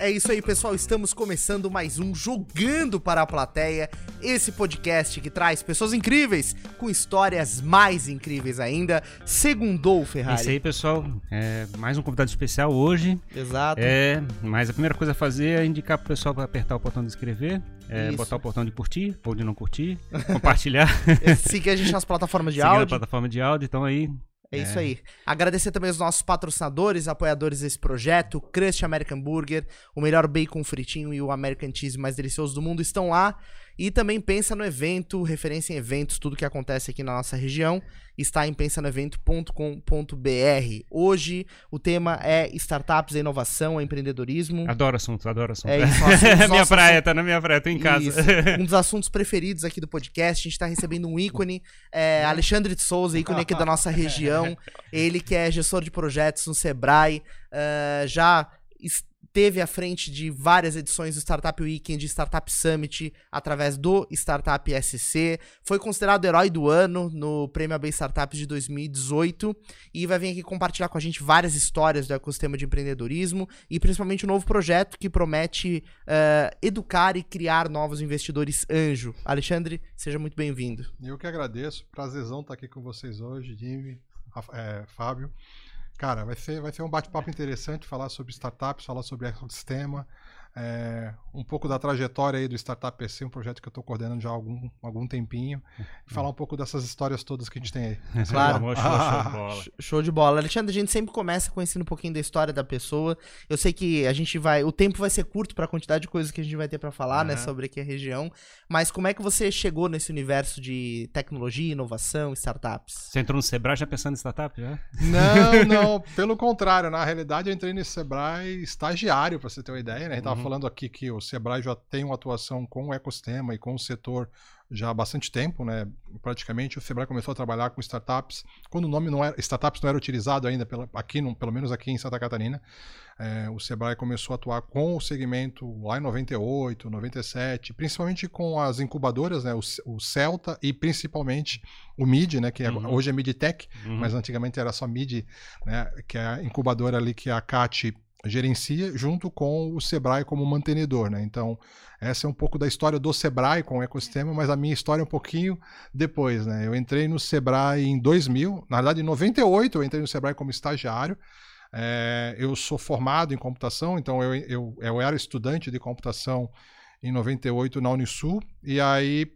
É isso aí, pessoal. Estamos começando mais um Jogando para a Plateia. Esse podcast que traz pessoas incríveis com histórias mais incríveis ainda. Segundou, Ferrari. É isso aí, pessoal. É, mais um convidado especial hoje. Exato. É, mas a primeira coisa a fazer é indicar pro pessoal para apertar o botão de inscrever, é, botar o botão de curtir ou de não curtir, compartilhar, Siga a gente nas plataformas de seguir a áudio. plataforma de áudio. Então aí, É isso aí. Agradecer também os nossos patrocinadores, apoiadores desse projeto, Crust American Burger, o melhor bacon fritinho e o American Cheese mais delicioso do mundo estão lá. E também pensa no evento, referência em eventos, tudo que acontece aqui na nossa região está em pensanoevento.com.br. Hoje o tema é startups, inovação, empreendedorismo. adoro assuntos, adoro assuntos. É isso, assuntos, É minha praia, tá na minha praia, tô em casa. Isso. Um dos assuntos preferidos aqui do podcast. A gente está recebendo um ícone, é, Alexandre de Souza, ícone aqui da nossa região. Ele que é gestor de projetos no Sebrae, ah, já esteve à frente de várias edições do Startup Weekend, Startup Summit, através do Startup SC. Foi considerado herói do ano no Prêmio AB Startups de 2018 e vai vir aqui compartilhar com a gente várias histórias do ecossistema de empreendedorismo e principalmente um novo projeto que promete eh, educar e criar novos investidores anjo. Alexandre, seja muito bem-vindo. Eu que agradeço. Prazerzão estar aqui com vocês hoje, Jimmy, é, Fábio. Cara, vai ser, vai ser um bate-papo interessante falar sobre startups, falar sobre ecossistema, é, um pouco da trajetória aí do Startup PC, um projeto que eu estou coordenando já há algum, algum tempinho, e falar um pouco dessas histórias todas que a gente tem aí. Claro. Show, show, show de bola. Sh- Show de bola. Alexandre, a gente sempre começa conhecendo um pouquinho da história da pessoa. Eu sei que a gente vai. O tempo vai ser curto para a quantidade de coisas que a gente vai ter para falar, né, Aham. sobre aqui a região. Mas como é que você chegou nesse universo de tecnologia, inovação, startups? Você entrou no Sebrae já pensando em startup? Já? Não, não, pelo contrário, na realidade eu entrei nesse Sebrae estagiário, para você ter uma ideia, né? A gente estava Uhum. falando aqui que o Sebrae já tem uma atuação com o ecossistema e com o setor já há bastante tempo, né? Praticamente o Sebrae começou a trabalhar com startups, quando o nome não era, startups não era utilizado ainda, pela, aqui, no- pelo menos aqui em Santa Catarina, é, o Sebrae começou a atuar com o segmento lá em 98, 97, principalmente com as incubadoras, né? O, o Celta e principalmente o MID, né? Que é- Uhum. hoje é MidTech, Uhum. mas antigamente era só MID, né, que é a incubadora ali que a CAT gerencia, junto com o Sebrae como mantenedor. Né? Então, essa é um pouco da história do Sebrae com o ecossistema, mas a minha história é um pouquinho depois. Né? Eu entrei no Sebrae em 2000, na verdade em 98 eu entrei no Sebrae como estagiário, é, eu sou formado em computação, então eu, eu, eu era estudante de computação em 98 na Unisul, e aí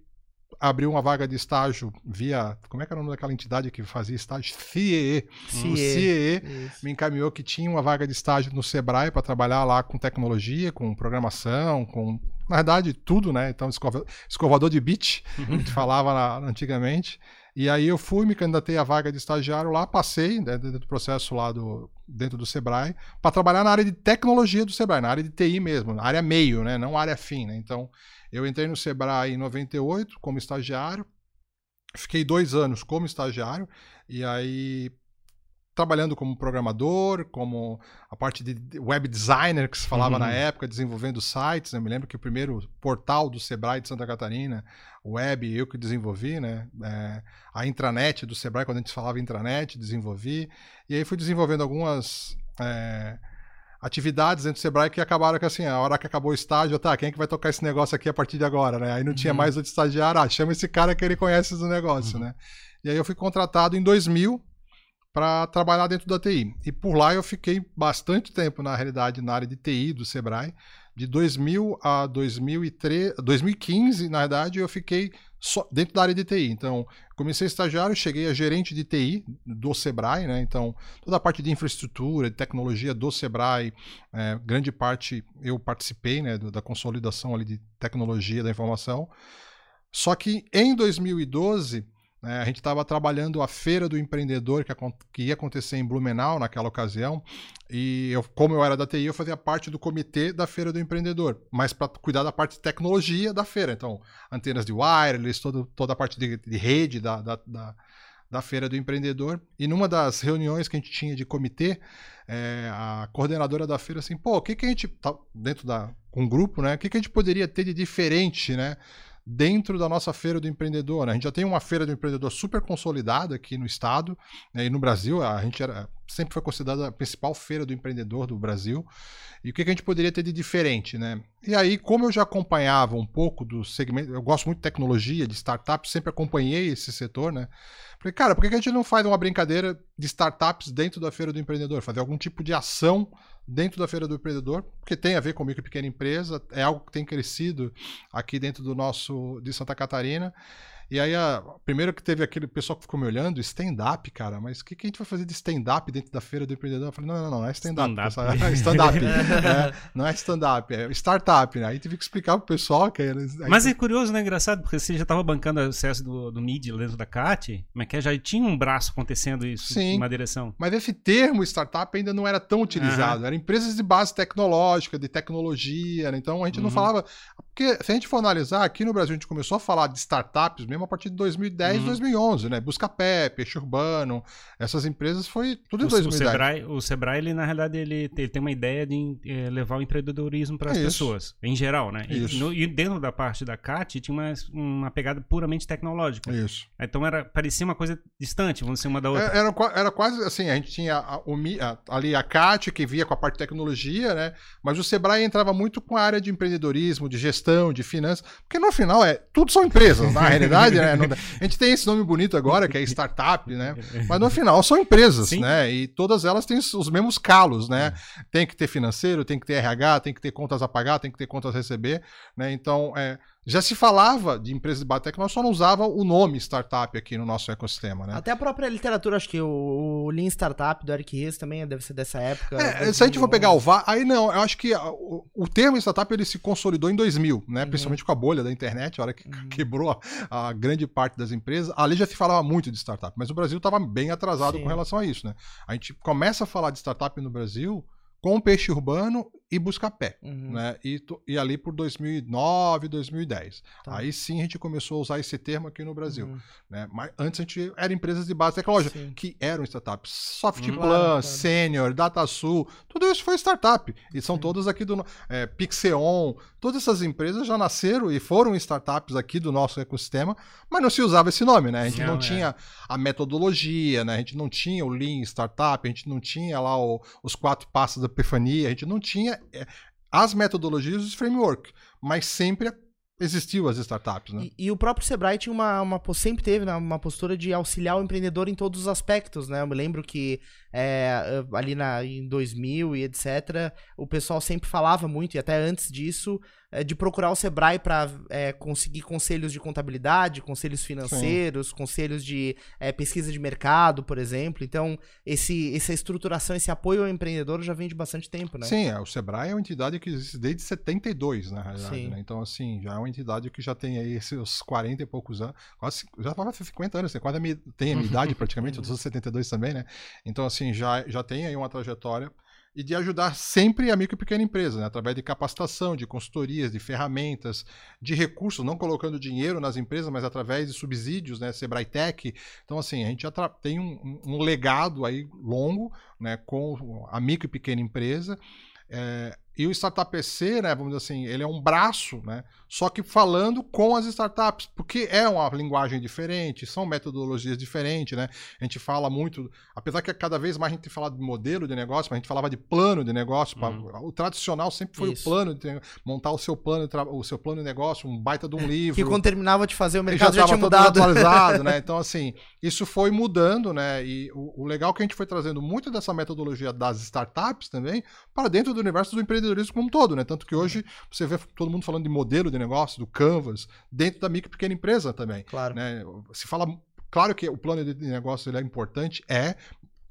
abriu uma vaga de estágio via. Como é que era o nome daquela entidade que fazia estágio? CIE. O CIE Isso. me encaminhou que tinha uma vaga de estágio no Sebrae para trabalhar lá com tecnologia, com programação, com. Na verdade, tudo, né? Então, escova- escovador de bit, a gente falava na- antigamente. E aí eu fui, me candidatei à vaga de estagiário lá, passei né, dentro do processo lá do, dentro do Sebrae, para trabalhar na área de tecnologia do Sebrae, na área de TI mesmo, na área meio, né? Não área fim, né? Então, eu entrei no Sebrae em 98 como estagiário, fiquei dois anos como estagiário, e aí trabalhando como programador, como a parte de web designer que se falava Uhum. na época, desenvolvendo sites. né? Eu me lembro que o primeiro portal do Sebrae de Santa Catarina, web, eu que desenvolvi, né? É, a intranet do Sebrae, quando a gente falava intranet, desenvolvi. E aí fui desenvolvendo algumas é, atividades dentro do Sebrae que acabaram que assim, a hora que acabou o estágio, tá, quem é que vai tocar esse negócio aqui a partir de agora, né? Aí não tinha Uhum. mais outro estagiário, ah, chama esse cara que ele conhece do negócio, Uhum. né? E aí eu fui contratado em 2000 para trabalhar dentro da TI. E por lá eu fiquei bastante tempo, na realidade, na área de TI do Sebrae. De 2000 a 2003, 2015, na verdade, eu fiquei só dentro da área de TI. Então, comecei estagiário, cheguei a gerente de TI do Sebrae, né? Então, toda a parte de infraestrutura, de tecnologia do Sebrae, é, grande parte eu participei, né, da consolidação ali de tecnologia da informação. Só que em 2012, né, a gente estava trabalhando a feira do empreendedor que, que ia acontecer em Blumenau naquela ocasião. E eu, como eu era da TI, eu fazia parte do comitê da feira do empreendedor, mas para cuidar da parte de tecnologia da feira. Então, antenas de wireless, todo, toda a parte de, de rede da, da, da, da feira do empreendedor. E numa das reuniões que a gente tinha de comitê, é, a coordenadora da feira assim, pô, o que, que a gente. Tá dentro da. um grupo, né? O que, que a gente poderia ter de diferente, né? Dentro da nossa feira do empreendedor. né? A gente já tem uma feira do empreendedor super consolidada aqui no estado né, e no Brasil. A gente era sempre foi considerada a principal feira do empreendedor do Brasil. E o que, que a gente poderia ter de diferente, né? E aí, como eu já acompanhava um pouco do segmento, eu gosto muito de tecnologia, de startups, sempre acompanhei esse setor, né? Falei, cara, por que, que a gente não faz uma brincadeira de startups dentro da feira do empreendedor? Fazer algum tipo de ação dentro da feira do empreendedor, porque tem a ver com micro e pequena empresa, é algo que tem crescido aqui dentro do nosso de Santa Catarina. E aí, a, primeiro que teve aquele pessoal que ficou me olhando, stand-up, cara, mas o que, que a gente vai fazer de stand-up dentro da feira do empreendedor? Eu falei, não, não, não, não é stand-up. Stand-up. É stand é, não é stand-up, é startup, né? Aí tive que explicar pro pessoal que era. Mas é curioso, né? Engraçado, porque você já estava bancando o acesso do, do MID dentro da CAT, mas que já tinha um braço acontecendo isso Sim, uma direção. Mas esse termo startup ainda não era tão utilizado. Uhum. Eram empresas de base tecnológica, de tecnologia, né? Então a gente uhum. não falava. Porque se a gente for analisar, aqui no Brasil a gente começou a falar de startups mesmo a partir de 2010, uhum. 2011, né? Buscapé, Peixe Urbano, essas empresas foi tudo em o, 2010. O Sebrae, o Sebrae ele, na realidade, ele, ele tem uma ideia de é, levar o empreendedorismo para as pessoas, em geral, né? E, no, e, dentro da parte da CAT tinha uma, uma pegada puramente tecnológica. Isso. Então era, parecia uma coisa distante, vamos dizer, uma da outra. É, era, era quase assim, a gente tinha a, a, ali a CAT, que via com a parte de tecnologia, né? Mas o Sebrae entrava muito com a área de empreendedorismo, de gestão, de finanças, porque no final é tudo são empresas, na realidade, né? A gente tem esse nome bonito agora, que é startup, né? Mas no final são empresas, Sim. né? E todas elas têm os mesmos calos, né? Tem que ter financeiro, tem que ter RH, tem que ter contas a pagar, tem que ter contas a receber, né? Então, é, já se falava de empresas de Batec, nós só não usava o nome startup aqui no nosso ecossistema, né? Até a própria literatura, acho que o, o Lean Startup do Eric Ries também deve ser dessa época. É, se a gente for pegar o VAR, aí não, eu acho que o, o termo startup ele se consolidou em 2000, né? Uhum. Principalmente com a bolha da internet, a hora que uhum. quebrou a, a, grande parte das empresas. Ali já se falava muito de startup, mas o Brasil estava bem atrasado Sim. com relação a isso, né? A gente começa a falar de startup no Brasil com peixe urbano e Buscapé, uhum. né? E, e, ali por 2009, 2010. Tá. Aí sim a gente começou a usar esse termo aqui no Brasil, uhum. né? Mas antes a gente era empresas de base tecnológica, sim. que eram startups. Softplan, uhum. claro, Senior, DataSul, tudo isso foi startup. E são sim. todas aqui do é, Pixeon, todas essas empresas já nasceram e foram startups aqui do nosso ecossistema, mas não se usava esse nome, né? A gente não, não é. tinha a metodologia, né? A gente não tinha o Lean Startup, a gente não tinha lá o, os quatro passos da epifania, a gente não tinha as metodologias e os frameworks, mas sempre existiu as startups, né? E, e, o próprio Sebrae tinha uma, uma sempre teve né, uma postura de auxiliar o empreendedor em todos os aspectos, né? Eu me lembro que é, ali na, em 2000 e etc, o pessoal sempre falava muito, e até antes disso, é, de procurar o Sebrae para é, conseguir conselhos de contabilidade, conselhos financeiros, Sim. conselhos de pesquisa de mercado, por exemplo. Então, esse, essa estruturação, esse apoio ao empreendedor já vem de bastante tempo, né? Sim, é, o Sebrae é uma entidade que existe desde 72, na realidade. Né? Então, assim, já é uma entidade que já tem aí seus 40 e poucos anos, quase, já faz 50 anos, né? quase a minha, tem a minha idade praticamente, eu sou 72 também, né? Então, assim, já, já tem aí uma trajetória e de ajudar sempre a micro e pequena empresa, né? através de capacitação, de consultorias, de ferramentas, de recursos, não colocando dinheiro nas empresas, mas através de subsídios, né? Sebrae Tech. Então, assim, a gente já tem um, um legado aí longo né? com a micro e pequena empresa. É, e o Startup PC, né, vamos dizer assim, ele é um braço, né, só que falando com as startups, porque é uma linguagem diferente, são metodologias diferentes, né? A gente fala muito, apesar que cada vez mais a gente fala de modelo de negócio, mas a gente falava de plano de negócio, uhum. o tradicional sempre foi Isso. o plano de montar o seu plano, o seu plano de negócio, um baita de um livro. Que quando terminava de fazer o mercado já, já tinha mudado. atualizado, né? Então assim, isso foi mudando, né? E o, o legal é que a gente foi trazendo muito dessa metodologia das startups também para dentro do universo do empreendedorismo como um todo, né? Tanto que hoje você vê todo mundo falando de modelo de negócio, do Canvas, dentro da micro e pequena empresa também. Claro. Né? Se fala. Claro que o plano de negócio ele é importante, é,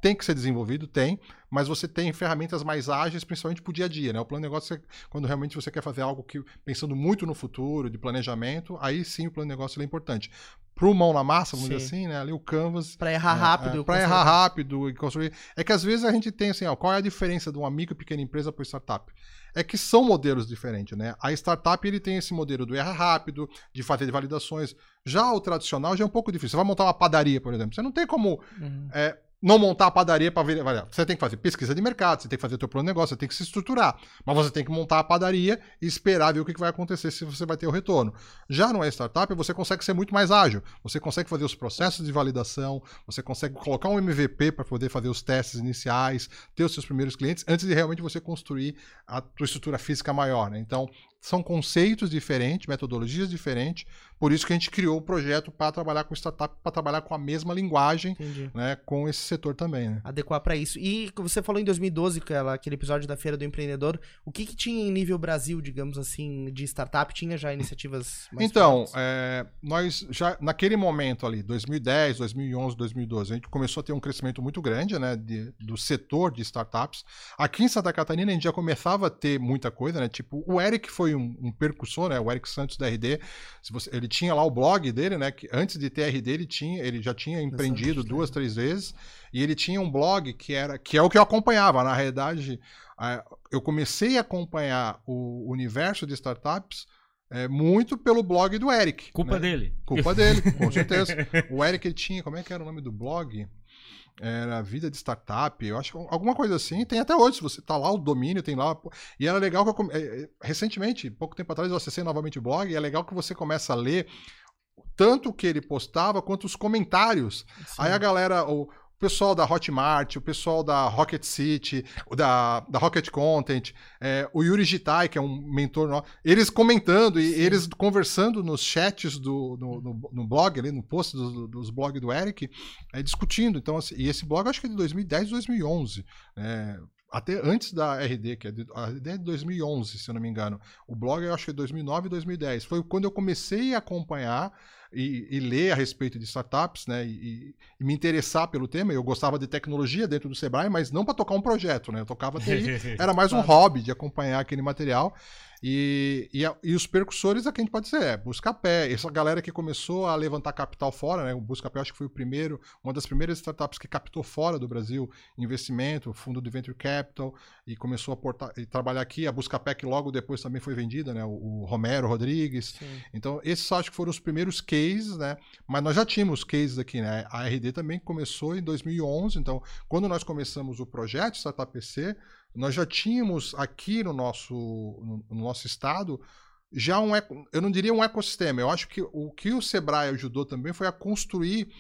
tem que ser desenvolvido, tem, mas você tem ferramentas mais ágeis, principalmente para o dia a dia, né? O plano de negócio, quando realmente você quer fazer algo que pensando muito no futuro, de planejamento, aí sim o plano de negócio é importante. Para o mão na massa, vamos sim. dizer assim, né? Ali o Canvas. Para errar é, rápido. É, para errar rápido e construir. É que às vezes a gente tem assim, ó, qual é a diferença de uma micro e pequena empresa para startup? é que são modelos diferentes, né? A startup ele tem esse modelo do erra rápido, de fazer validações. Já o tradicional já é um pouco difícil. Você vai montar uma padaria, por exemplo. Você não tem como uhum. é, não montar a padaria para ver. Você tem que fazer pesquisa de mercado, você tem que fazer teu plano de negócio, você tem que se estruturar. Mas você tem que montar a padaria e esperar ver o que vai acontecer se você vai ter o retorno. Já é startup, você consegue ser muito mais ágil. Você consegue fazer os processos de validação, você consegue colocar um MVP para poder fazer os testes iniciais, ter os seus primeiros clientes, antes de realmente você construir a tua estrutura física maior. Né? Então, são conceitos diferentes, metodologias diferentes, por isso que a gente criou o projeto para trabalhar com startup, para trabalhar com a mesma linguagem, né, com esse setor também. Né? Adequar para isso. E você falou em 2012, aquela, aquele episódio da Feira do Empreendedor, o que, que tinha em nível Brasil, digamos assim, de startup? Tinha já iniciativas mais Então, é, nós já, naquele momento ali, 2010, 2011, 2012, a gente começou a ter um crescimento muito grande né, de, do setor de startups. Aqui em Santa Catarina, a gente já começava a ter muita coisa, né? Tipo, o Eric foi um, um percussor, né? O Eric Santos da RD. Se você, ele tinha lá o blog dele, né? Que antes de ter RD, ele, tinha, ele já tinha empreendido duas, três vezes. E ele tinha um blog que era que é o que eu acompanhava. Na realidade, eu comecei a acompanhar o universo de startups é, muito pelo blog do Eric. Culpa né? dele. Culpa dele, com certeza. O Eric ele tinha, como é que era o nome do blog? Era Vida de Startup, eu acho alguma coisa assim. Tem até hoje, se você tá lá, o domínio tem lá. E era legal que eu. É, é, recentemente, pouco tempo atrás, eu acessei novamente o blog e é legal que você começa a ler tanto o que ele postava quanto os comentários. Sim. Aí a galera. Pessoal da Hotmart, o pessoal da Rocket City, da, da Rocket Content, é, o Yuri Gitai, que é um mentor nosso, eles comentando e Sim. eles conversando nos chats do, no, no, no blog, ali, no post dos, dos blogs do Eric, é, discutindo. Então, assim, e esse blog acho que é de 2010, 2011. É, até antes da RD, que é de, a RD é de 2011, se eu não me engano. O blog eu acho que é 2009 e 2010. Foi quando eu comecei a acompanhar e, e, ler a respeito de startups, né, e, e, me interessar pelo tema. Eu gostava de tecnologia dentro do Sebrae, mas não para tocar um projeto, né? Eu tocava TI, era mais um hobby de acompanhar aquele material. E, e, e, os percussores aqui a gente pode dizer, é Buscapé, essa galera que começou a levantar capital fora, né? O Buscapé acho que foi o primeiro, uma das primeiras startups que captou fora do Brasil investimento, fundo de venture capital, e começou a portar, e trabalhar aqui. A Buscapé que logo depois também foi vendida, né? O, o Romero Rodrigues. Sim. Então, esses acho que foram os primeiros cases, né? Mas nós já tínhamos cases aqui, né? A RD também começou em 2011, então, quando nós começamos o projeto Startup PC, nós já tínhamos aqui no nosso, no, no nosso estado já um, eu não diria um ecossistema, eu acho que o que o Sebrae ajudou também foi a construir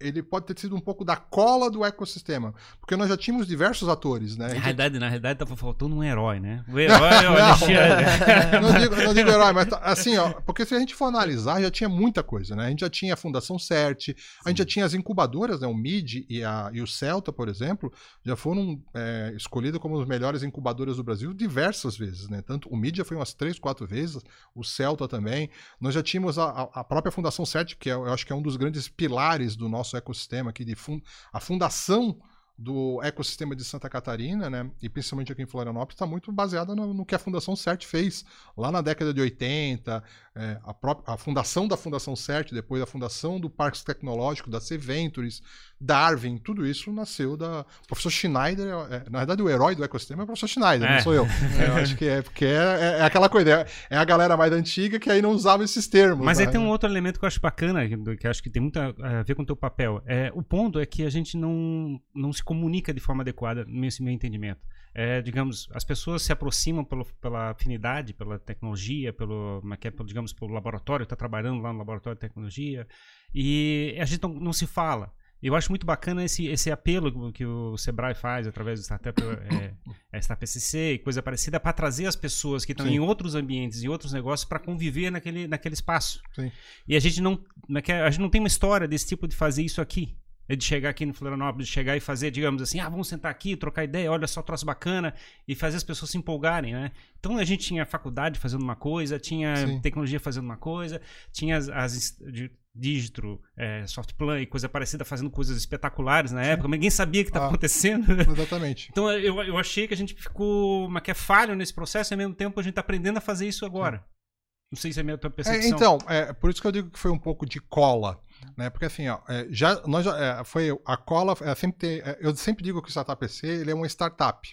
ele pode ter sido um pouco da cola do ecossistema. Porque nós já tínhamos diversos atores, né? Na realidade, na realidade, tava faltando um herói, né? O herói é o Alexandre. não, digo, não digo herói, mas tá, assim, ó, porque se a gente for analisar, já tinha muita coisa, né? A gente já tinha a Fundação CERT, a gente já tinha as incubadoras, né? O MID e, a, e o Celta, por exemplo, já foram é, escolhidos como os melhores incubadoras do Brasil diversas vezes, né? Tanto o MID já foi umas três, quatro vezes, o Celta também. Nós já tínhamos a, a própria Fundação CERT, que é, eu acho que é um dos grandes pilares do nosso nosso ecossistema aqui de fun a fundação do ecossistema de Santa Catarina, né, e principalmente aqui em Florianópolis, está muito baseada no, no, que a Fundação CERT fez lá na década de 80, é, a, própria, a fundação da Fundação CERT, depois a fundação do Parque Tecnológico, da C Ventures, Darwin, tudo isso nasceu da. O professor Schneider, é, é, na verdade, o herói do ecossistema é o professor Schneider, é. não sou eu. É, eu acho que é porque é, é, aquela coisa, é, a galera mais antiga que aí não usava esses termos. Mas né? aí tem um outro elemento que eu acho bacana, que, que acho que tem muito a ver com o teu papel. É, o ponto é que a gente não, não se comunica de forma adequada, nesse meu entendimento. É, digamos, as pessoas se aproximam pelo, pela afinidade, pela tecnologia, pelo, digamos, pelo laboratório, está trabalhando lá no laboratório de tecnologia, e a gente não, não se fala. Eu acho muito bacana esse, esse apelo que o Sebrae faz através do Startup, é, é Startup SCC e coisa parecida para trazer as pessoas que estão em outros ambientes, em outros negócios, para conviver naquele, naquele espaço. Sim. E a gente não é a gente não tem uma história desse tipo de fazer isso aqui. É de chegar aqui no Florianópolis, de chegar e fazer, digamos assim, ah, vamos sentar aqui, trocar ideia, olha só, troço bacana, e fazer as pessoas se empolgarem, né? Então a gente tinha faculdade fazendo uma coisa, tinha Sim. tecnologia fazendo uma coisa, tinha as, as de, Digitro, é, Softplan e coisa parecida fazendo coisas espetaculares na Sim. época, mas ninguém sabia o que estava ah, acontecendo. Exatamente. então eu, eu achei que a gente ficou, mas que é falho nesse processo e ao mesmo tempo a gente está aprendendo a fazer isso agora. Sim. Não sei se é a minha tua percepção. É, então, é, por isso que eu digo que foi um pouco de cola. Né? Porque assim, ó, é, já, nós já, é, foi a cola, é, sempre ter, é, eu sempre digo que o Startup PC ele é uma startup.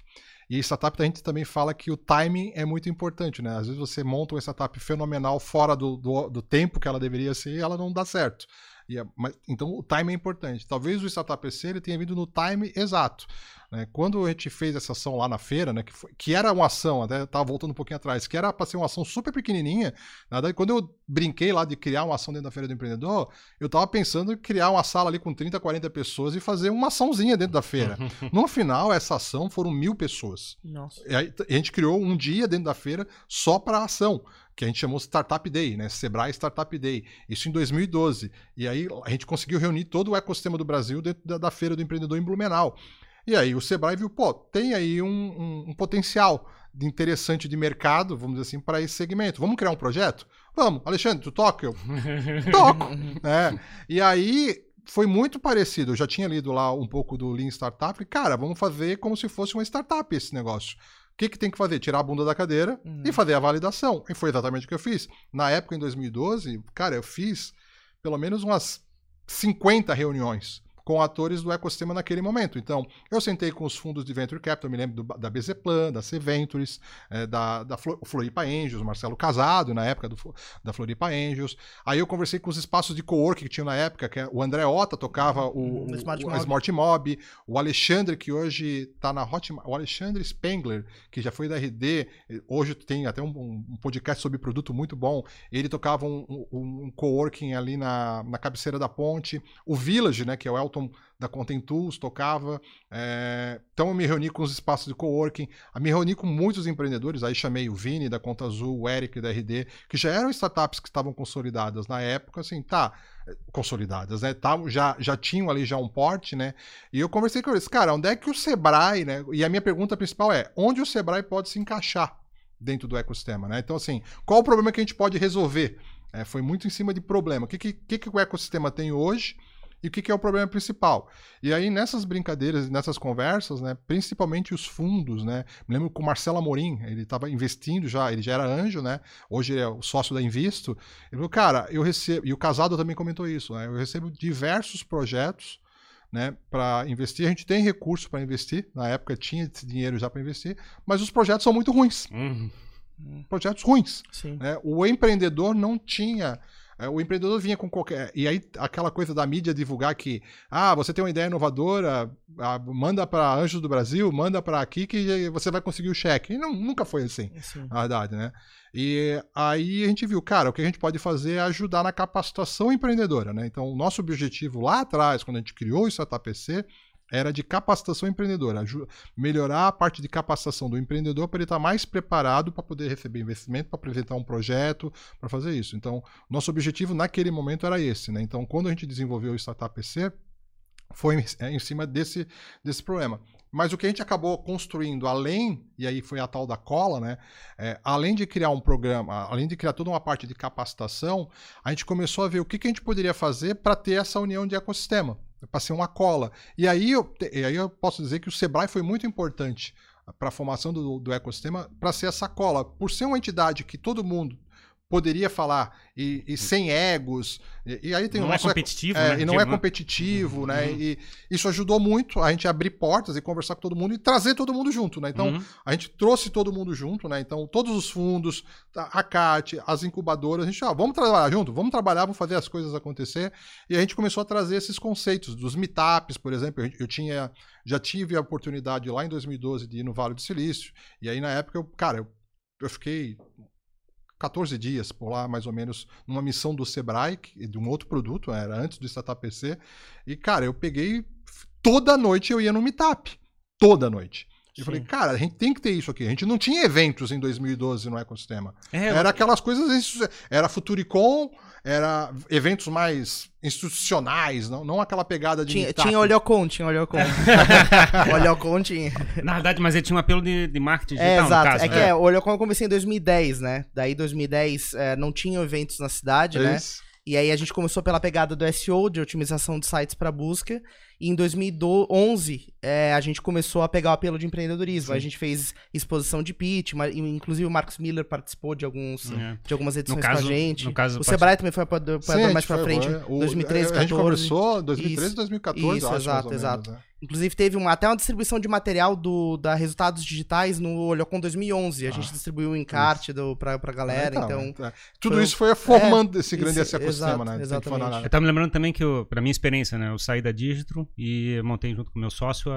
E startup a gente também fala que o timing é muito importante, né? Às vezes você monta uma startup fenomenal fora do, do, do tempo que ela deveria ser e ela não dá certo. E é- mas- então o time é importante. Talvez o Startup PC ele tenha vindo no time exato. né? Quando a gente fez essa ação lá na feira, né, que, foi- que era uma ação, até tava voltando um pouquinho atrás, que era para ser uma ação super pequenininha, na verdade, quando eu brinquei lá de criar uma ação dentro da feira do empreendedor, eu tava pensando em criar uma sala ali com 30, 40 pessoas e fazer uma açãozinha dentro da feira. No final, essa ação foram mil pessoas. Nossa. E aí, a gente criou um dia dentro da feira só para ação, que a gente chamou Startup Day, né? Sebrae Startup Day. Isso em 2012. E aí a gente conseguiu reunir todo o ecossistema do Brasil dentro da, da feira do empreendedor em Blumenau. E aí o Sebrae viu, pô, tem aí um, um- um potencial interessante de mercado, vamos dizer assim, para esse segmento. Vamos criar um projeto? Vamos. Alexandre, tu toca? Eu toco. É. E aí foi muito parecido. Eu já tinha lido lá um pouco do Lean Startup. Falei, cara, vamos fazer como se fosse uma startup esse negócio. O que, que tem que fazer? Tirar a bunda da cadeira e fazer a validação. E foi exatamente o que eu fiz. Na época, em 2012, cara, eu fiz pelo menos umas 50 reuniões com atores do ecossistema naquele momento. Então, eu sentei com os fundos de Venture Capital, me lembro do- da BZ Plan, da C Ventures, eh, da, da Flo- Floripa Angels, Marcelo Casado, na época do, da Floripa Angels. Aí eu conversei com os espaços de coworking que tinham na época, que é- o André Ota tocava o, Uhum, o- Smart o- Mob. Smart Mob, o Alexandre, que hoje está na Hotmart, o Alexandre Spengler, que já foi da RD, hoje tem até um, um podcast sobre produto muito bom, ele tocava um, um- um coworking ali na, na cabeceira da ponte, o Village, né, que é o Elton da Content Tools, tocava, é, então eu me reuni com os espaços de coworking, eu me reuni com muitos empreendedores, aí chamei o Vini da Conta Azul, o Eric da RD, que já eram startups que estavam consolidadas na época, assim, tá, eh, consolidadas, né, já, já tinham ali já um porte, né, e eu conversei com eles, cara, onde é que o Sebrae, né, e a minha pergunta principal é, onde o Sebrae pode se encaixar dentro do ecossistema, né, então assim, qual o problema que a gente pode resolver? É, foi muito em cima de problema, o que, que que o ecossistema tem hoje, e o que, que é o problema principal. E aí, nessas brincadeiras, nessas conversas, né, principalmente os fundos, né, me lembro com o Marcelo Amorim, ele estava investindo já, ele já era anjo, né, hoje ele é o sócio da Invisto, ele falou, cara, eu recebo, e o Casado também comentou isso, né, eu recebo diversos projetos, né, para investir, a gente tem recurso para investir, na época tinha esse dinheiro já para investir, mas os projetos são muito ruins, Hum. projetos ruins, Sim. né? O empreendedor não tinha. É, O empreendedor vinha com qualquer. E aí, aquela coisa da mídia divulgar que, ah, você tem uma ideia inovadora, ah, manda para Anjos do Brasil, manda para aqui que você vai conseguir o cheque. E não, nunca foi assim, Sim. na verdade, né? E aí a gente viu, cara, o que a gente pode fazer é ajudar na capacitação empreendedora, né? Então, o nosso objetivo lá atrás, quando a gente criou o Startup PC, era de capacitação empreendedora, melhorar a parte de capacitação do empreendedor para ele estar mais preparado para poder receber investimento, para apresentar um projeto, para fazer isso. Então, nosso objetivo naquele momento era esse, né? Então, quando a gente desenvolveu o Startup PC, foi em, é, em cima desse, desse problema. Mas o que a gente acabou construindo, além, e aí foi a tal da cola, né? É, além de criar um programa, além de criar toda uma parte de capacitação, a gente começou a ver o que, que a gente poderia fazer para ter essa união de ecossistema, para ser uma cola. E aí, eu, e aí eu posso dizer que o Sebrae foi muito importante para a formação do, do ecossistema, para ser essa cola. Por ser uma entidade que todo mundo poderia falar e, e sem egos, e, e aí tem Não é competitivo, é, né? e não é né? competitivo, né? Uhum. E isso ajudou muito a gente abrir portas e conversar com todo mundo e trazer todo mundo junto, né? Então, Uhum. a gente trouxe todo mundo junto, né? Então, todos os fundos, a CAT, as incubadoras, a gente, ah, vamos trabalhar junto, vamos trabalhar, vamos fazer as coisas acontecer. E a gente começou a trazer esses conceitos dos meetups, por exemplo. Eu, eu tinha, já tive a oportunidade lá em 2012 de ir no Vale do Silício. E aí, na época, eu, cara, eu, eu fiquei 14 dias por lá, mais ou menos, numa missão do Sebrae, de um outro produto, era antes do Startup PC. E, cara, eu peguei. Toda noite eu ia no Meetup. Toda noite. E eu falei, cara, a gente tem que ter isso aqui. A gente não tinha eventos em 2012 no ecossistema. É, Era aquelas coisas. Era Futuricom, era eventos mais institucionais, não, não aquela pegada de. Tinha, tinha Olhocon, tinha Olhocon. Olhocon tinha. Na verdade, mas ele tinha um apelo de, de marketing É, digital, no exato. caso. é que né? é, o Olhocon eu comecei em 2010, né? Daí 2010 é, não tinha eventos na cidade, né? Isso. E aí a gente começou pela pegada do SEO, de otimização de sites para busca. E em 2011 é, a gente começou a pegar o apelo de empreendedorismo. Aí a gente fez exposição de pitch, ma- inclusive o Marcos Miller participou de, alguns, É. de algumas edições caso- com a gente. no caso, o Sebrae também foi apoiador Sim, mais foi- frente, o- 2013, A gente 2014. começou em 2013, Isso. 2014, Isso, eu acho, exato, mais ou exato. menos, né? Inclusive, teve uma, até uma distribuição de material do, da Resultados Digitais no Olhocon 2011. A Ah, gente distribuiu o encarte do, pra, pra galera, então... é. tudo foi um- isso foi formando esse grande isso, ecossistema, exato, né? Tem que exatamente. falar- Eu tava me lembrando também que, eu, pra minha experiência, né? Eu saí da Digitro e montei junto com o meu sócio a-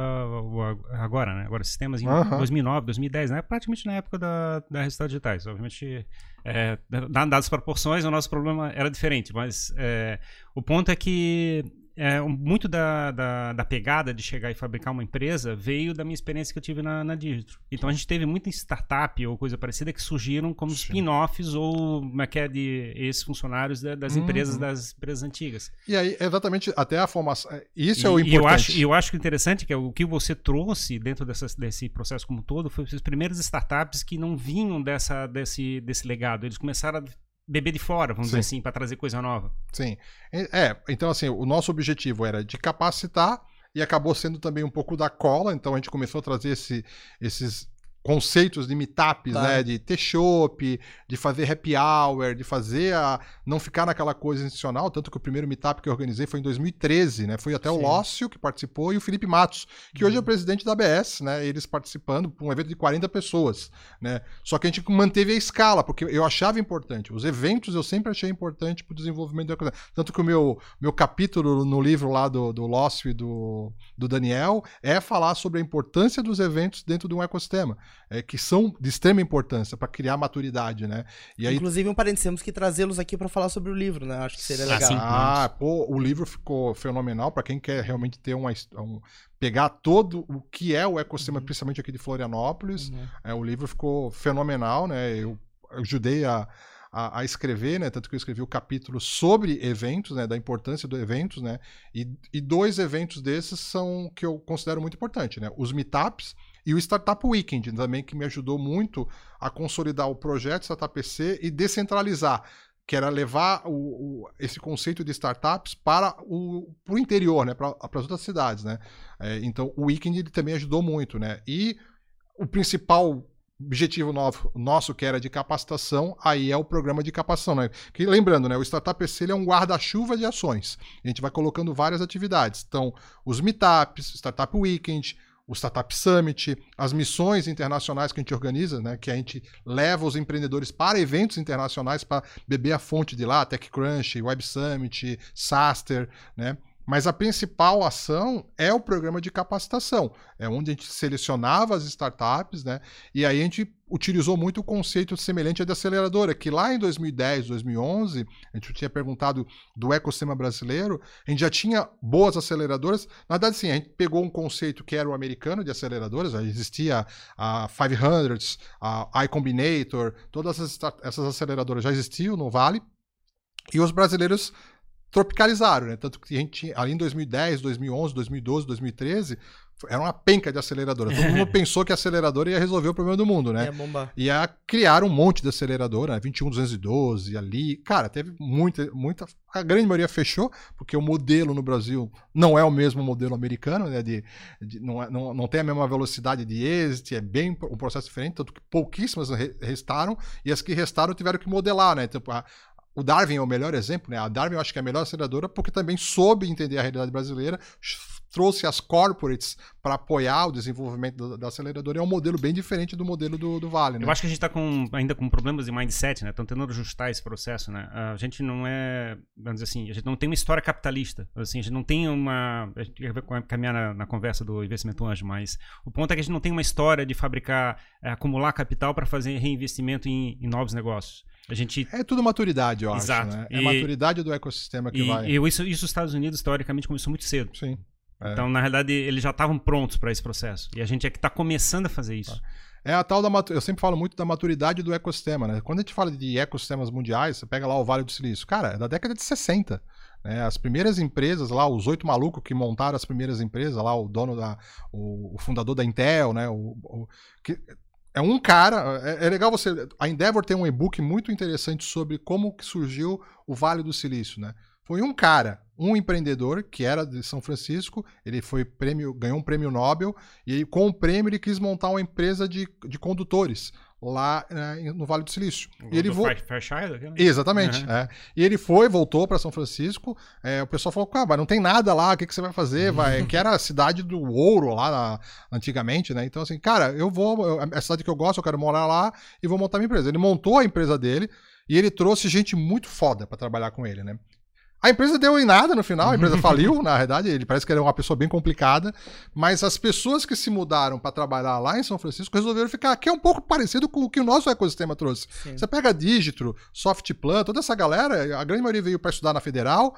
a- agora, né? Agora Sistemas em Aham. 2009, 2010, né? Praticamente na época da, da Resultados Digitais. Obviamente, é, da- dadas as proporções, o nosso problema era diferente, mas é, o ponto é que é, muito da, da, da pegada de chegar e fabricar uma empresa veio da minha experiência que eu tive na, na Digitro. Então a gente teve muita startup ou coisa parecida que surgiram como spin-offs ou como é que é de ex-funcionários da- das Uhum. empresas das empresas antigas. E aí, exatamente, até a formação. é, Isso e, é o e importante. eu acho, e eu acho que interessante que é o que você trouxe dentro dessas- desse processo como um todo foi os primeiros startups que não vinham dessa, desse, desse legado. Eles começaram a beber de fora, vamos Sim. dizer assim, para trazer coisa nova. Sim. É, então assim, o nosso objetivo era de capacitar e acabou sendo também um pouco da cola, então a gente começou a trazer esse- esses conceitos de meetups, Claro. né, de ter chopp, de fazer happy hour, de fazer a não ficar naquela coisa institucional, tanto que o primeiro meetup que eu organizei foi em 2013, né? Foi até o Sim. Lócio que participou e o Felipe Matos, que hoje é o presidente da ABS, né? Eles participando por um evento de 40 pessoas, né? Só que a gente manteve a escala, porque eu achava importante. Os eventos eu sempre achei importante para o desenvolvimento da coisa. Tanto que o meu, meu capítulo no livro lá do, do Lócio e do, do Daniel é falar sobre a importância dos eventos dentro de um ecossistema, é, que são de extrema importância para criar maturidade, né? E aí Inclusive, um parênteses, temos que trazê-los aqui pra falar sobre o livro, né? Acho que seria Ah, legal. sim. ah, pô, o livro ficou fenomenal para quem quer realmente ter uma, um, pegar todo o que é o ecossistema, Uhum. principalmente aqui de Florianópolis. Uhum. É, o livro ficou fenomenal, né? Eu ajudei a, a, a escrever, né? Tanto que eu escrevi o capítulo sobre eventos, né? Da importância do eventos, né? E, e dois eventos desses são que eu considero muito importante, né? Os meetups e o Startup Weekend também, que me ajudou muito a consolidar o projeto Startup PC e descentralizar que era levar o, o- esse conceito de startups para o pro interior, né, para as outras cidades, né. É, então o Weekend ele também ajudou muito, né. E o principal objetivo novo, nosso que era de capacitação, aí é o programa de capacitação, né? Que lembrando, né, o Startup PC ele é um guarda-chuva de ações. A gente vai colocando várias atividades. Então, os meetups, Startup Weekend, o Startup Summit, as missões internacionais que a gente organiza, né, que a gente leva os empreendedores para eventos internacionais para beber a fonte de lá, TechCrunch, Web Summit, Saster, né? Mas a principal ação é o programa de capacitação. É onde a gente selecionava as startups, né? E aí a gente utilizou muito o conceito semelhante à de aceleradora, que lá em 2010, 2011, a gente tinha perguntado do ecossistema brasileiro, a gente já tinha boas aceleradoras. Na verdade, sim, a gente pegou um conceito que era o americano de aceleradoras, já existia a 500, a iCombinator, todas essas, aceleradoras já existiam no Vale, e os brasileiros tropicalizaram, né? Tanto que a gente tinha, ali em 2010, 2011, 2012, 2013, foi- era uma penca de aceleradora. Todo mundo pensou que a aceleradora ia resolver o problema do mundo, né? É bomba. E a criar um monte de aceleradora, né? 21212 ali. Cara, teve muita, muita. A grande maioria fechou, porque o modelo no Brasil não é o mesmo modelo americano, né? De, de- não, é- não, não tem a mesma velocidade de êxito, é bem um processo diferente, tanto que pouquíssimas re- restaram, e as que restaram tiveram que modelar, né? Tipo, a- o Darwin é o melhor exemplo, né? A Darwin eu acho que é a melhor aceleradora porque também soube entender a realidade brasileira, trouxe as corporates para apoiar o desenvolvimento da, da aceleradora. É um modelo bem diferente do modelo do, do Vale, né? Eu acho que a gente está ainda com problemas de mindset, né? Estão tentando ajustar esse processo, né? A gente não é, vamos dizer assim, a gente não tem uma história capitalista. Assim, a gente não tem uma. A gente vai caminhar na, na conversa do investimento anjo, mas o ponto é que a gente não tem uma história de fabricar, eh, acumular capital para fazer reinvestimento em, em novos negócios. A gente É tudo maturidade, eu Exato. acho. Né? É a maturidade do ecossistema que e, vai. e isso, isso os Estados Unidos teoricamente começou muito cedo. Sim. É. Então, na realidade, eles já estavam prontos para esse processo. E a gente é que está começando a fazer isso. É a tal da eu sempre falo muito da maturidade do ecossistema, né? Quando a gente fala de ecossistemas mundiais, você pega lá o Vale do Silício, cara, é da década de 60. Né? As primeiras empresas lá, os oito malucos que montaram as primeiras empresas, lá o dono da, o, o fundador da Intel, né? O, o- que, é um cara, é, é legal você, a Endeavor tem um e-book muito interessante sobre como que surgiu o Vale do Silício, né? Foi um cara, um empreendedor que era de São Francisco, ele foi prêmio, ganhou um prêmio Nobel e com o prêmio ele quis montar uma empresa de, de condutores lá né, no Vale do Silício. O E ele vo... Fair- Fairchild, aquele? Exatamente. Uhum. é. E ele foi, voltou para São Francisco. é, o pessoal falou: ah, mas não tem nada lá, o que, que você vai fazer? Vai... que era a cidade do ouro lá na- antigamente, né? Então, assim, cara, eu vou. eu- é a cidade que eu gosto, eu quero morar lá e vou montar minha empresa. Ele montou a empresa dele e ele trouxe gente muito foda para trabalhar com ele, né? A empresa deu em nada no final, a empresa faliu, na verdade, ele parece que era uma pessoa bem complicada, mas as pessoas que se mudaram para trabalhar lá em São Francisco resolveram ficar, que é um pouco parecido com o que o nosso ecossistema trouxe. Sim. Você pega a Digitro, Softplan, toda essa galera, a grande maioria veio para estudar na Federal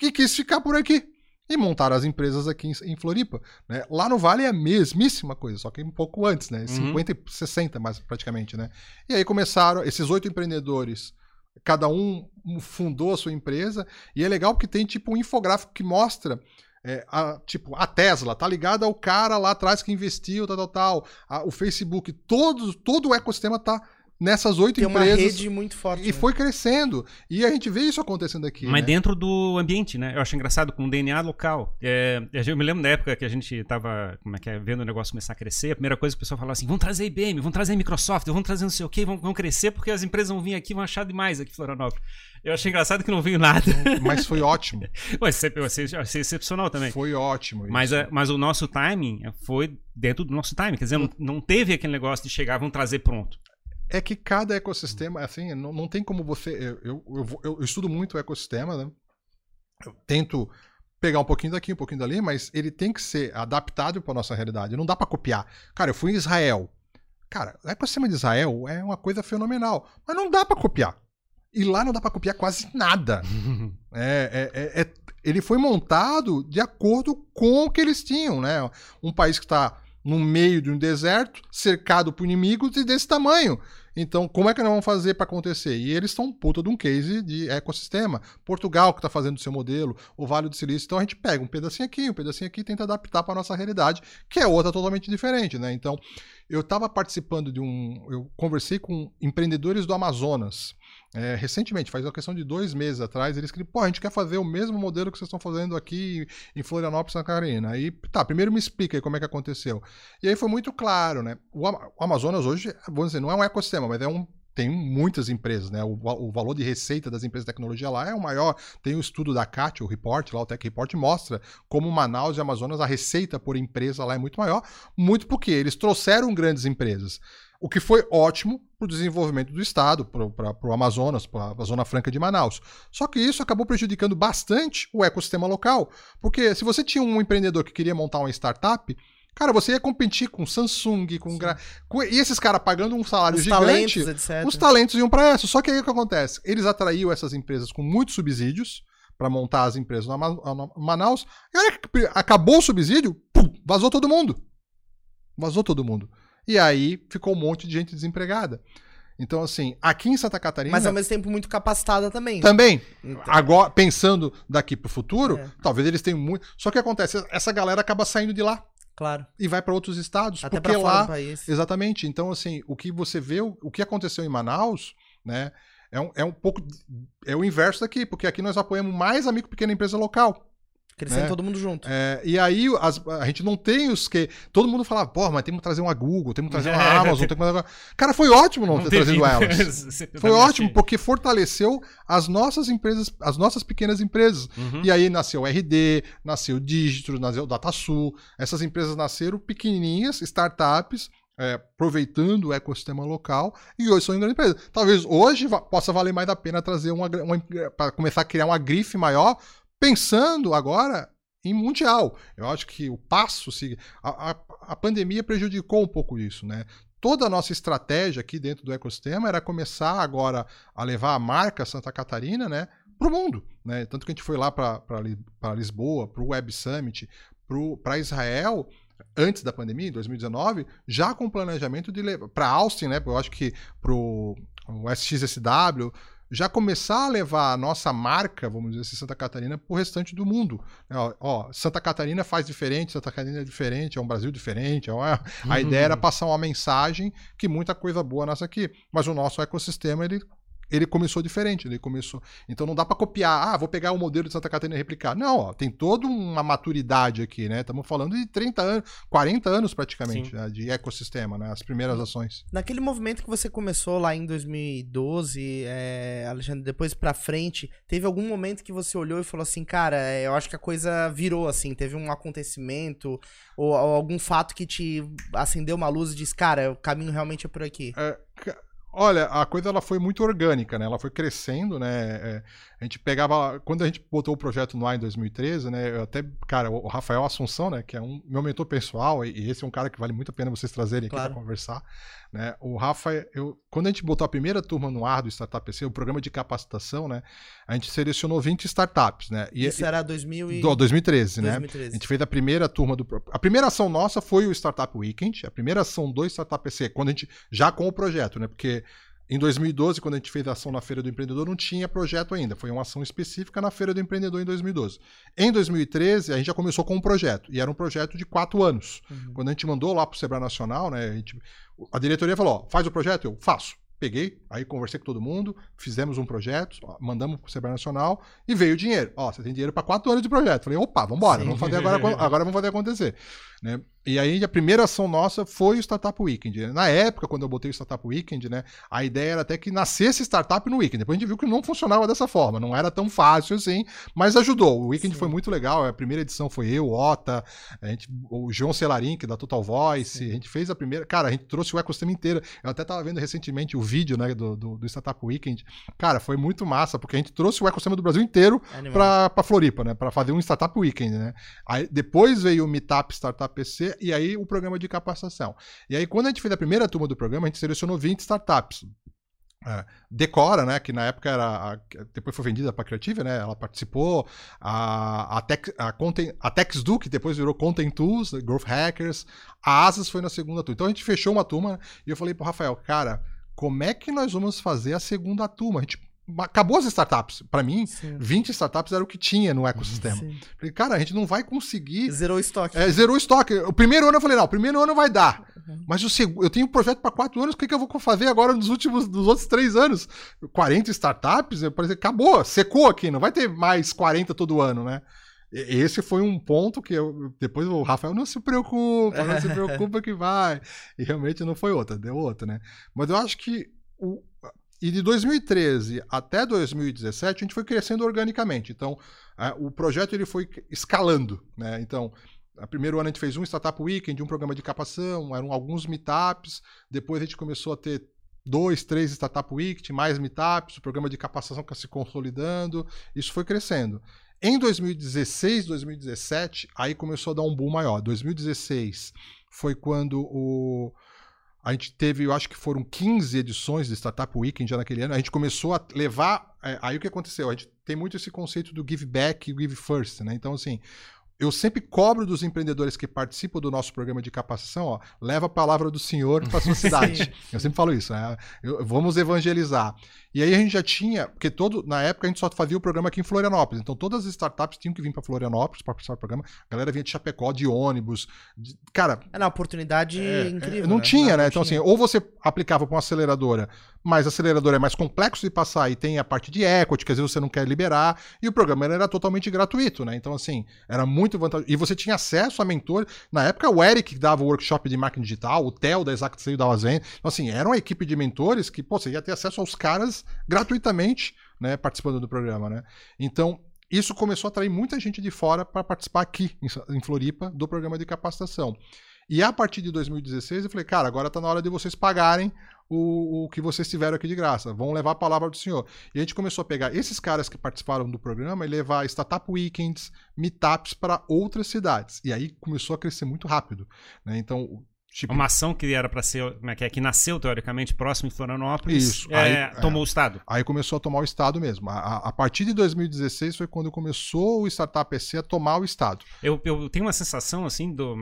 e quis ficar por aqui. E montaram as empresas aqui em, Floripa. né? Lá no Vale é a mesmíssima coisa, só que um pouco antes, né? 50 e 60 mais praticamente, né? E aí começaram esses oito empreendedores, cada um fundou a sua empresa, e é legal porque tem tipo um infográfico que mostra é, a, tipo, a Tesla tá ligada ao cara lá atrás que investiu, tal, tal, tal. A- o Facebook, todo, todo o ecossistema tá nessas oito Tem uma empresas. rede muito forte. E né? foi crescendo. E a gente vê isso acontecendo aqui. Mas né? dentro do ambiente, né? Eu acho engraçado com o DNA local. É, eu me lembro da época que a gente tava, como é que é, vendo o negócio começar a crescer. A primeira coisa que o pessoal falava assim: vamos trazer IBM, vamos trazer Microsoft, vamos trazer não sei o quê, vão, vão crescer porque as empresas vão vir aqui e vão achar demais aqui em Florianópolis. Eu achei engraçado que não veio nada. Mas foi ótimo. É- eu achei, excepcional também. Foi ótimo. Mas, isso. a- mas o nosso timing foi dentro do nosso timing. Quer dizer, não, não teve aquele negócio de chegar, vamos trazer pronto. É que cada ecossistema, assim, não, não tem como você. Eu, eu, eu, eu estudo muito o ecossistema, né? Eu tento pegar um pouquinho daqui, um pouquinho dali, mas ele tem que ser adaptado para nossa realidade. Não dá para copiar. Cara, eu fui em Israel. Cara, o ecossistema de Israel é uma coisa fenomenal, mas não dá para copiar. E lá não dá para copiar quase nada. É, é- é- é- ele foi montado de acordo com o que eles tinham, né? Um país que está no meio de um deserto, cercado por inimigos e desse tamanho. Então, como é que nós vamos fazer para acontecer? E eles estão puta de um case de ecossistema. Portugal que está fazendo o seu modelo, o Vale do Silício. Então a gente pega um pedacinho aqui, um pedacinho aqui e tenta adaptar para nossa realidade, que é outra totalmente diferente, né? Então, eu estava participando de um. Eu conversei com empreendedores do Amazonas. É, recentemente, faz uma questão de dois meses atrás, eles queriam, pô, a gente quer fazer o mesmo modelo que vocês estão fazendo aqui em Florianópolis, Santa Catarina. Aí, tá, primeiro me explica aí como é que aconteceu. E aí foi muito claro, né? O, Ama- o Amazonas hoje, vamos dizer, não é um ecossistema, mas é um. Tem muitas empresas, né? O, o valor de receita das empresas de tecnologia lá é o maior. Tem o estudo da CAT, o report, lá o Tech Report, mostra como Manaus e Amazonas, a receita por empresa lá é muito maior, muito porque eles trouxeram grandes empresas. O que foi ótimo para o desenvolvimento do Estado, para o Amazonas, para a Zona Franca de Manaus. Só que isso acabou prejudicando bastante o ecossistema local. Porque se você tinha um empreendedor que queria montar uma startup, cara, você ia competir com Samsung, com, gra... com- e esses caras pagando um salário Os gigante. talentos, etc. Os talentos iam para essa. Só que aí o que acontece? Eles atraíam essas empresas com muitos subsídios para montar as empresas no Ama- no Manaus. E a hora que acabou o subsídio, pum, vazou todo mundo. Vazou todo mundo. E aí ficou um monte de gente desempregada. Então, assim, aqui em Santa Catarina. Mas ao mesmo tempo muito capacitada também. Também. Então, Agora, pensando daqui pro futuro, É. talvez eles tenham muito. Só que acontece, essa galera acaba saindo de lá claro. e vai para outros estados. Até porque lá. Exatamente. Então, assim, o que você vê, o o que aconteceu em Manaus, né? É um, é um pouco. É o inverso daqui, porque aqui nós apoiamos mais a micro pequena empresa local. Crescendo né? todo mundo junto. É, e aí as- a gente não tem os que. Todo mundo falava, pô, mas temos que trazer uma Google, temos que trazer uma Amazon, temos que trazer. Cara, foi ótimo não, ter teve- trazido elas. Foi ótimo, porque fortaleceu as nossas empresas, as nossas pequenas empresas. Uhum. E aí nasceu o RD, nasceu o Digitro, nasceu o DataSul. Essas empresas nasceram pequenininhas, startups, é, aproveitando o ecossistema local, e hoje são grandes empresas. Talvez hoje va- possa valer mais a pena trazer uma, para começar a criar uma grife maior, pensando agora em mundial. Eu acho que o passo a, a, a pandemia prejudicou um pouco isso, né? Toda a nossa estratégia aqui dentro do ecossistema era começar agora a levar a marca Santa Catarina, né, para o mundo, né? Tanto que a gente foi lá para Lisboa, para o Web Summit, para Israel antes da pandemia, em 2019, já com planejamento de levar para Austin, né? Eu acho que para o SXSW já começar a levar a nossa marca, vamos dizer assim, Santa Catarina, para o restante do mundo. Ó, ó, Santa Catarina faz diferente, Santa Catarina é diferente, é um Brasil diferente. é uma- A ideia era passar uma mensagem que muita coisa boa nasce aqui. Mas o nosso ecossistema, ele, ele começou diferente, ele começou. Então não dá para copiar, ah, vou pegar o modelo de Santa Catarina e replicar. Não, ó, tem toda uma maturidade aqui, né? Estamos falando de 30 anos, 40 anos praticamente né, de ecossistema, né? As primeiras ações. Naquele movimento que você começou lá em 2012, é, Alexandre, depois pra frente, teve algum momento que você olhou e falou assim, cara, é, eu acho que a coisa virou, assim, teve um acontecimento ou, ou algum fato que te acendeu uma luz e disse, cara, o caminho realmente é por aqui? É, Olha, a coisa ela foi muito orgânica, né? Ela foi crescendo, né? É, a gente pegava. Quando a gente botou o projeto no ar em 2013, né? Eu até, cara, o Rafael Assunção, né? Que é um meu mentor pessoal, e esse é um cara que vale muito a pena vocês trazerem aqui claro. para conversar. Né? O Rafa, eu, quando a gente botou a primeira turma no ar do Startup PC, o programa de capacitação, né? A gente selecionou 20 startups, né? E, Isso era 2000 e... do, 2013, 2013, né? A gente fez a primeira turma do. A primeira ação nossa foi o Startup Weekend, a primeira ação do Startup PC, quando a gente. Já com o projeto, né? Porque em 2012, quando a gente fez a ação na Feira do Empreendedor, não tinha projeto ainda. Foi uma ação específica na Feira do Empreendedor em 2012. Em 2013, a gente já começou com um projeto. E era um projeto de quatro anos. Uhum. Quando a gente mandou lá para o Sebrae Nacional, né, a, gente, a diretoria falou: ó, faz o projeto? Eu faço. Peguei, aí conversei com todo mundo, fizemos um projeto, mandamos para o Sebrae Nacional e veio o dinheiro. Ó, você tem dinheiro para quatro anos de projeto. Falei, opa, vamos embora, vamos fazer agora, agora vamos fazer acontecer. Né? E aí a primeira ação nossa foi o Startup Weekend. Na época, quando eu botei o Startup Weekend, né, a ideia era até que nascesse startup no Weekend. Depois a gente viu que não funcionava dessa forma, não era tão fácil assim, mas ajudou. O Weekend Sim. foi muito legal. A primeira edição foi eu, Ota, a gente, o João Celarin, que é da Total Voice. Sim. A gente fez a primeira. Cara, a gente trouxe o ecossistema inteiro. Eu até estava vendo recentemente o vídeo né, do, do, do, Startup Weekend. Cara, foi muito massa, porque a gente trouxe o ecossistema do Brasil inteiro para Floripa, né? Para fazer um Startup Weekend, né? Aí depois veio o Meetup Startup PC e aí o programa de capacitação. E aí, quando a gente fez a primeira turma do programa, a gente selecionou 20 startups. É, Decora, né, que na época era. A, depois foi vendida para a Creative, né? Ela participou. A, a, Tech, a, Content, a TexDo, que depois virou Content Tools, Growth Hackers. A Asas foi na segunda turma. Então a gente fechou uma turma e eu falei pro Rafael, cara, como é que nós vamos fazer a segunda turma? A gente acabou as startups. Para mim, Sim. 20 startups era o que tinha no ecossistema. Sim. Falei, cara, a gente não vai conseguir. Zerou o estoque. É, zerou o estoque. O primeiro ano eu falei, não, o primeiro ano vai dar. Uhum. Mas o segundo, eu tenho um projeto para quatro anos, o que, que eu vou fazer agora nos últimos, nos outros três anos? 40 startups, eu falei, acabou, secou aqui, não vai ter mais 40 todo ano, né? Esse foi um ponto que eu, depois o Rafael não se preocupa, não se preocupa que vai. E realmente não foi outra, deu outra, né? Mas eu acho que o, e de 2013 até 2017, a gente foi crescendo organicamente. Então, o projeto ele foi escalando. Né? Então, no primeiro ano a gente fez um Startup Weekend, um programa de capacitação, eram alguns meetups. Depois a gente começou a ter dois, três Startup Weekend, mais meetups, o programa de capacitação se consolidando. Isso foi crescendo. Em 2016, 2017, aí começou a dar um boom maior. 2016 foi quando o a gente teve, eu acho que foram 15 edições de Startup Weekend já naquele ano. A gente começou a levar. É, aí o que aconteceu? A gente tem muito esse conceito do give back e give first, né? Então, assim, eu sempre cobro dos empreendedores que participam do nosso programa de capacitação, ó, leva a palavra do Senhor para sua cidade. eu sempre falo isso, né? Eu, vamos evangelizar. E aí a gente já tinha, porque todo, na época a gente só fazia o programa aqui em Florianópolis, então todas as startups tinham que vir para Florianópolis para participar do programa. A galera vinha de Chapecó, de ônibus, de, cara. É uma oportunidade é, incrível. Não né? tinha, não, né? Não então tinha. assim, ou você aplicava para uma aceleradora, mas a aceleradora é mais complexo de passar e tem a parte de equity, que às vezes você não quer liberar, e o programa era totalmente gratuito, né? Então assim, era muito vantajoso. E você tinha acesso a mentor. Na época o Eric dava o workshop de marketing digital, o Theo da Exact Sale dava vendas. Então assim, era uma equipe de mentores que, pô, você ia ter acesso aos caras gratuitamente, né, participando do programa, né? Então, isso começou a atrair muita gente de fora para participar aqui em Floripa do programa de capacitação. E a partir de 2016 eu falei, cara, agora está na hora de vocês pagarem o, o, que vocês tiveram aqui de graça. Vão levar a palavra do senhor. E a gente começou a pegar esses caras que participaram do programa e levar Startup Weekends, Meetups para outras cidades. E aí começou a crescer muito rápido. Né? Então, Tipo... Uma ação que era para ser, como é que é, que nasceu teoricamente próximo em Florianópolis, Isso. É, aí, tomou é, o estado. Aí começou a tomar o estado mesmo. A, a, partir de 2016 foi quando começou o Startup PC a tomar o estado. Eu, eu tenho uma sensação assim do,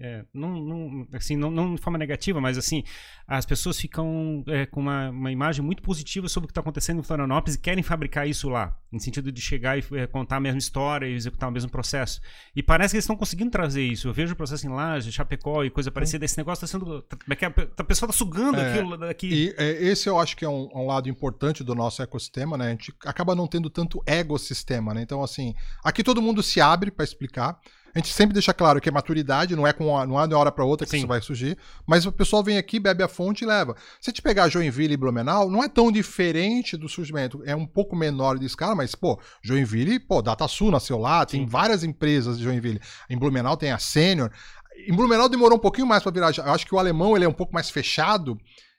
é, é, não, não, assim, não, não de forma negativa, mas assim, as pessoas ficam é, com uma, uma imagem muito positiva sobre o que está acontecendo em Florianópolis e querem fabricar isso lá, no sentido de chegar e é, contar a mesma história e executar o mesmo processo. E parece que eles estão conseguindo trazer isso. Eu vejo o processo em Laje, Chapecó e coisa parecida. Esse negócio está sendo. Tá, é a pessoa está sugando É, aquilo daqui. E é, esse eu acho que é um, um lado importante do nosso ecossistema, né? A gente acaba não tendo tanto ecossistema, né? Então, assim, aqui todo mundo se abre para explicar. A gente sempre deixa claro que é maturidade, não é com a, não é de uma hora para outra que Sim. isso vai surgir, mas o pessoal vem aqui, bebe a fonte e leva. Se a gente pegar Joinville e Blumenau, não é tão diferente do surgimento, é um pouco menor de escala, mas pô, Joinville, pô, DataSul nasceu lá, tem Sim. várias empresas de Joinville. Em Blumenau tem a Sênior. Em Blumenau demorou um pouquinho mais para virar. Eu acho que o alemão ele é um pouco mais fechado.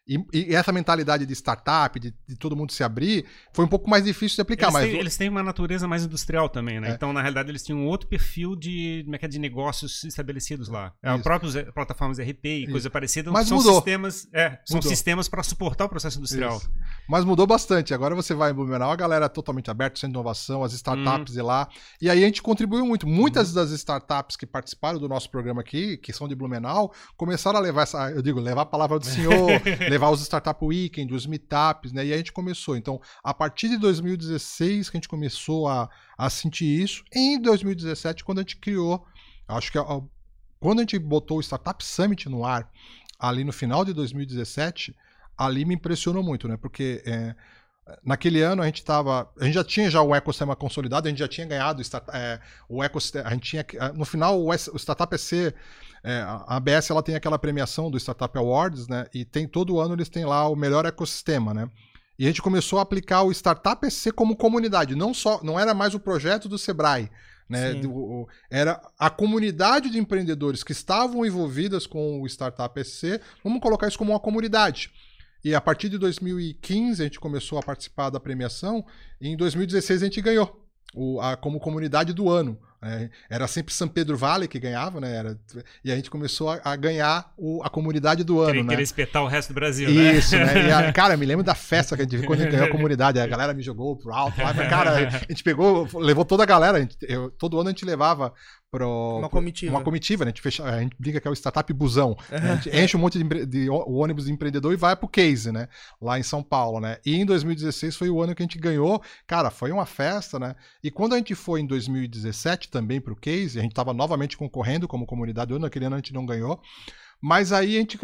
E, e essa mentalidade de startup, de, de todo mundo se abrir, foi um pouco mais difícil de aplicar. Eles, mas têm, eles têm uma natureza mais industrial também, né? É. Então, na realidade, eles tinham um outro perfil de, como é que é, de negócios estabelecidos lá. É, Isso. próprios eh, plataformas RP e Isso. coisa parecida Mas são mudou. sistemas, é, são Mudou. sistemas para suportar o processo industrial. Isso. Mas mudou bastante. Agora você vai em Blumenau, a galera é totalmente aberta, sem inovação, as startups de lá. E aí a gente contribuiu muito. Muitas das startups que participaram do nosso programa aqui, que são de Blumenau, começaram a levar essa, eu digo, levar a palavra do senhor, levar os Startup Weekend, os meetups, né? E a gente começou. Então, a partir de 2016 que a gente começou a, a sentir isso. Em 2017, quando a gente criou, acho que a- a- quando a gente botou o Startup Summit no ar, ali no final de 2017, ali me impressionou muito, né? Porque é, naquele ano a gente estava, a gente já tinha já o ecossistema consolidado, a gente já tinha ganhado é, o ecossistema, a gente tinha, no final o, S- o Startup EC, é, a ABS ela tem aquela premiação do Startup Awards, né? E tem todo ano eles têm lá o melhor ecossistema, né? E a gente começou a aplicar o Startup EC como comunidade, não só, não era mais o projeto do Sebrae, né? Do- era a comunidade de empreendedores que estavam envolvidas com o Startup EC, vamos colocar isso como uma comunidade. E a partir de 2015 a gente começou a participar da premiação e em 2016 a gente ganhou o, a, como comunidade do ano. né? era sempre São Pedro Vale que ganhava, né? Era, e a gente começou a, a ganhar o- a comunidade do ano, Querer, né? querer espetar o resto do Brasil, né? Isso, né? E a- cara, me lembro da festa que a gente quando a gente ganhou a comunidade. A galera me jogou pro alto mas, Cara, a gente pegou, levou toda a galera. a gente- eu- todo ano a gente levava pro, Uma comitiva. uma comitiva, né? A gente, fecha, a gente brinca que é o startup busão. A gente enche um monte de, empre- de ônibus de empreendedor e vai pro case, né? Lá em São Paulo, né? E em 2016 foi o ano que a gente ganhou. Cara, foi uma festa, né? E quando a gente foi em 2017 também pro case, a gente tava novamente concorrendo como comunidade ano, naquele ano a gente não ganhou. Mas aí a gente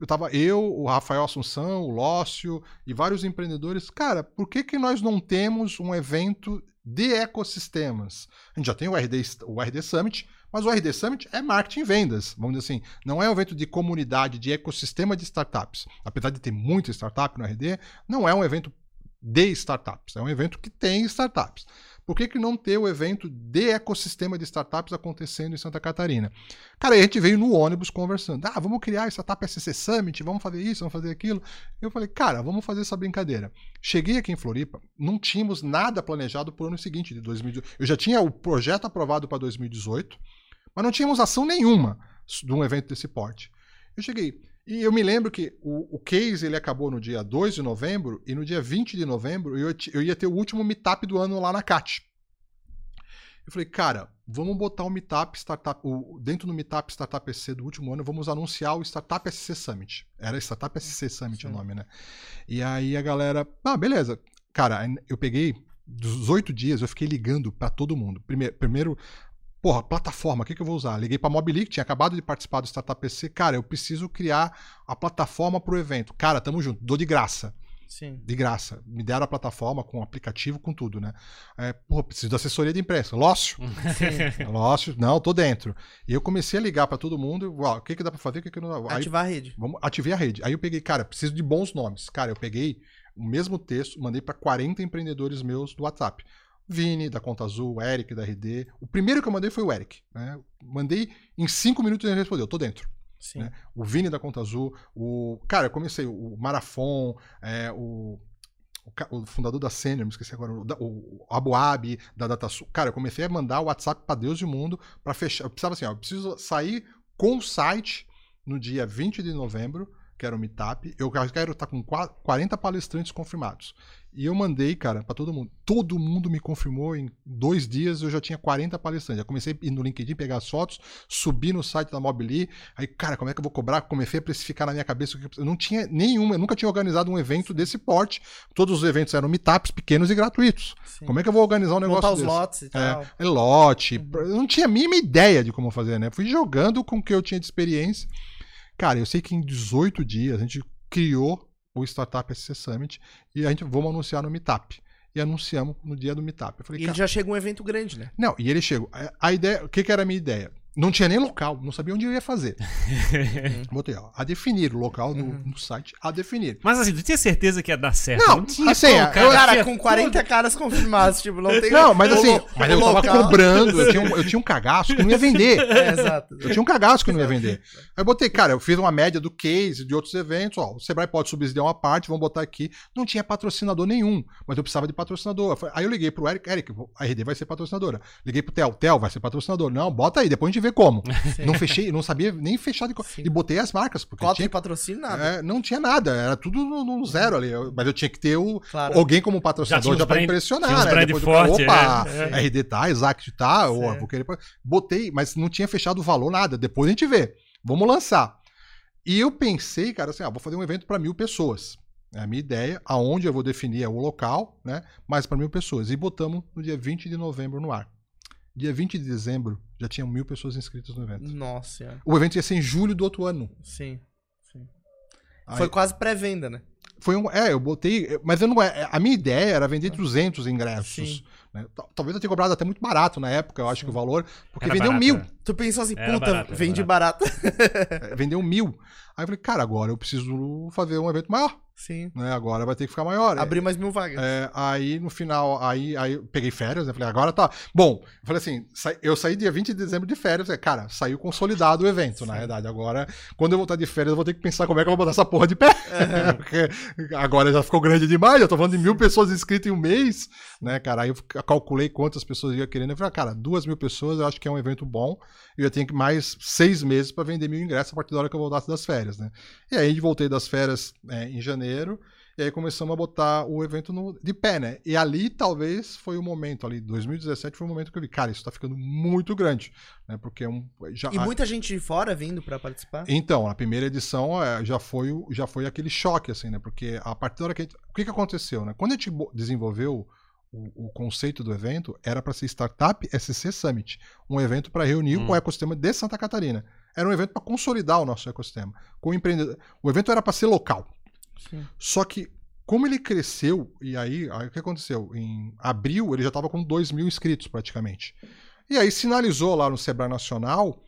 eu tava eu, o Rafael Assunção, o Lócio e vários empreendedores, cara, por que que nós não temos um evento de ecossistemas? A gente já tem o RD, o RD Summit, mas o RD Summit é marketing e vendas, vamos dizer assim. Não é um evento de comunidade, de ecossistema de startups. Apesar de ter muita startup no RD, não é um evento de startups. É um evento que tem startups. Por que, que não ter o evento de ecossistema de startups acontecendo em Santa Catarina? Cara, a gente veio no ônibus conversando. Ah, vamos criar Startup SC Summit, vamos fazer isso, vamos fazer aquilo. Eu falei, cara, vamos fazer essa brincadeira. Cheguei aqui em Floripa, não tínhamos nada planejado para o ano seguinte, de 2018. Eu já tinha o projeto aprovado para 2018, mas não tínhamos ação nenhuma de um evento desse porte. Eu cheguei, e eu me lembro que o, o case ele acabou no dia 2 de novembro, e no dia 20 de novembro eu, eu ia ter o último meetup do ano lá na CAT. Eu falei, cara, vamos botar o meetup startup, o, dentro do meetup Startup SC do último ano, vamos anunciar o Startup SC Summit. Era Startup SC Summit o Sim. nome, né? E aí a galera, ah, beleza. Cara, eu peguei dos oito dias, eu fiquei ligando pra todo mundo. Primeiro, primeiro Porra, plataforma, o que, que eu vou usar? Liguei pra Mobili, que tinha acabado de participar do Startup PC. Cara, eu preciso criar a plataforma pro evento. Cara, tamo junto, dou de graça. Sim. De graça. Me deram a plataforma com o aplicativo, com tudo, né? É, porra, preciso da assessoria de imprensa. Lócio, Lócio, não, tô dentro. E eu comecei a ligar pra todo mundo. Uau, o que, que dá pra fazer, o que, que não dá? Aí, Ativar a rede. Vamos ativei a rede. Aí eu peguei, cara, preciso de bons nomes. Cara, eu peguei o mesmo texto, mandei para 40 empreendedores meus do WhatsApp. Vini, da Conta Azul, Eric, da RD. O primeiro que eu mandei foi o Eric. Né? Mandei em cinco minutos e ele respondeu, tô dentro. Né? O Vini da Conta Azul, o. Cara, eu comecei, o Marafon, é, o. O, fundador da Senior, me esqueci agora, o, Abu Abi, da DataSul. Cara, eu comecei a mandar o WhatsApp pra Deus e o mundo pra fechar. Eu precisava assim, ó, eu preciso sair com o site no dia 20 de novembro, que era o Meetup. Eu quero estar com 40 palestrantes confirmados. E eu mandei, cara, para todo mundo. Todo mundo me confirmou. Em dois dias eu já tinha 40 palestrantes. Já comecei a ir no LinkedIn, pegar as fotos, subir no site da Mobili. Aí, cara, como é que eu vou cobrar? Comecei a precificar na minha cabeça. Eu não tinha nenhuma, eu nunca tinha organizado um evento desse porte. Todos os eventos eram meetups pequenos e gratuitos. Sim. Como é que eu vou organizar um negócio Montar desse? os lotes e tal. É, lote. Uhum. Eu não tinha a mínima ideia de como fazer, né? Fui jogando com o que eu tinha de experiência. Cara, eu sei que em 18 dias a gente criou o Startup SC Summit e a gente vamos anunciar no Meetup. E anunciamos no dia do Meetup. Eu falei, e ele já chega um evento grande, né? Não, e ele chegou. A ideia, o que, que era a minha ideia? Não tinha nem local, não sabia onde eu ia fazer. Botei, ó, a definir, o local no, uhum. no, site, a definir. Mas assim, tu tinha certeza que ia dar certo? Não, não tinha assim, como, cara, cara com 40 caras confirmados, tipo, não tem Não, mas assim, mas eu tava cobrando, eu tinha, um, eu tinha um cagaço que não ia vender. É, exato. Eu tinha um cagaço que não ia vender. Aí eu botei, cara, eu fiz uma média do case de outros eventos, ó, o Sebrae pode subsidiar uma parte, vamos botar aqui. Não tinha patrocinador nenhum, mas eu precisava de patrocinador. Aí eu liguei pro Eric, Eric, a RD vai ser patrocinadora. Liguei pro Tel, Tel vai ser patrocinador. Não, bota aí, depois a gente vê como. Não fechei, não sabia nem fechar de Sim. E botei as marcas. Porque Cota tinha, de patrocínio, nada. É, não tinha nada, era tudo no, no zero ali. mas eu tinha que ter o, claro. alguém como patrocinador já, já para impressionar, né? Depois forte, opa, é. RD tá, Exact tá, ou, vou querer. Botei, mas não tinha fechado o valor, nada. Depois a gente vê. Vamos lançar. E eu pensei, cara, assim, ah, vou fazer um evento para mil pessoas. É a minha ideia, aonde eu vou definir é o local, né? Mas para mil pessoas. E botamos no dia 20 de novembro no ar. Dia 20 de dezembro, já tinham mil pessoas inscritas no evento. Nossa. É. O evento ia ser em julho do outro ano. Sim. sim. Aí, Foi quase pré-venda, né? Foi um. É, eu botei. Mas eu não. É, a minha ideia era vender 200 ingressos. Né? Talvez eu tenha cobrado até muito barato na época, eu acho Sim. que o valor. Porque era vendeu barato, mil. É. Tu pensou assim, era puta, barato, vende barato. barato. É, vendeu mil. Aí eu falei, cara, agora eu preciso fazer um evento maior. Sim. Né? Agora vai ter que ficar maior. Abrir mais mil vagas. É, aí no final, aí, aí eu peguei férias, né? Falei, agora tá. Bom, eu falei assim, eu saí dia 20 de dezembro de férias. Cara, saiu consolidado o evento, Sim. na verdade. Agora, quando eu voltar de férias, eu vou ter que pensar como é que eu vou botar essa porra de pé. Uhum. Porque agora já ficou grande demais. Eu tô falando de mil pessoas inscritas em um mês, né, cara? Aí eu calculei quantas pessoas ia querendo. Eu falei, ah, cara, duas mil pessoas, eu acho que é um evento bom. Eu tenho que mais seis meses para vender mil ingressos a partir da hora que eu voltasse das férias, né? E aí voltei das férias é, em janeiro. E aí começamos a botar o evento no, de pé, né? E ali talvez foi o momento, ali, 2017 foi o momento que eu vi, cara, isso tá ficando muito grande, né? Porque é um. Já, e muita gente de fora vindo para participar? Então, a primeira edição é, já, foi, já foi aquele choque, assim, né? Porque a partir da hora que. Gente, o que, que aconteceu, né? Quando a gente desenvolveu o, o, conceito do evento era para ser Startup SC Summit, um evento para reunir hum. o ecossistema de Santa Catarina. Era um evento para consolidar o nosso ecossistema. Com o, empreendedor... o evento era para ser local. Sim. Só que, como ele cresceu, e aí, aí o que aconteceu? Em abril, ele já estava com 2 mil inscritos praticamente. E aí sinalizou lá no Sebrae Nacional,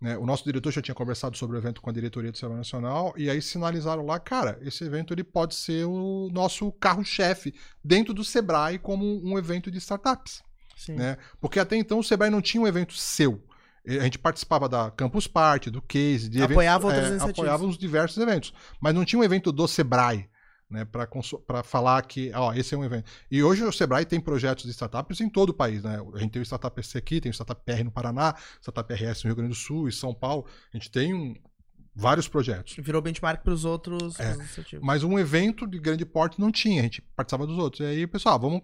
né, o nosso diretor já tinha conversado sobre o evento com a diretoria do Sebrae Nacional, e aí sinalizaram lá, cara, esse evento ele pode ser o nosso carro-chefe dentro do Sebrae como um evento de startups. Né? Porque até então o Sebrae não tinha um evento seu. A gente participava da Campus Party, do Case, de apoiava eventos, outras é, apoiava os diversos eventos, mas não tinha um evento do Sebrae, né, para falar que, ó, esse é um evento. E hoje o Sebrae tem projetos de startups em todo o país, né? A gente tem o Startup PC aqui, tem o Startup PR no Paraná, Startup RS no Rio Grande do Sul e São Paulo. A gente tem um, vários projetos. Virou benchmark para os outros é, Mas um evento de grande porte não tinha, a gente participava dos outros. E aí, pessoal, vamos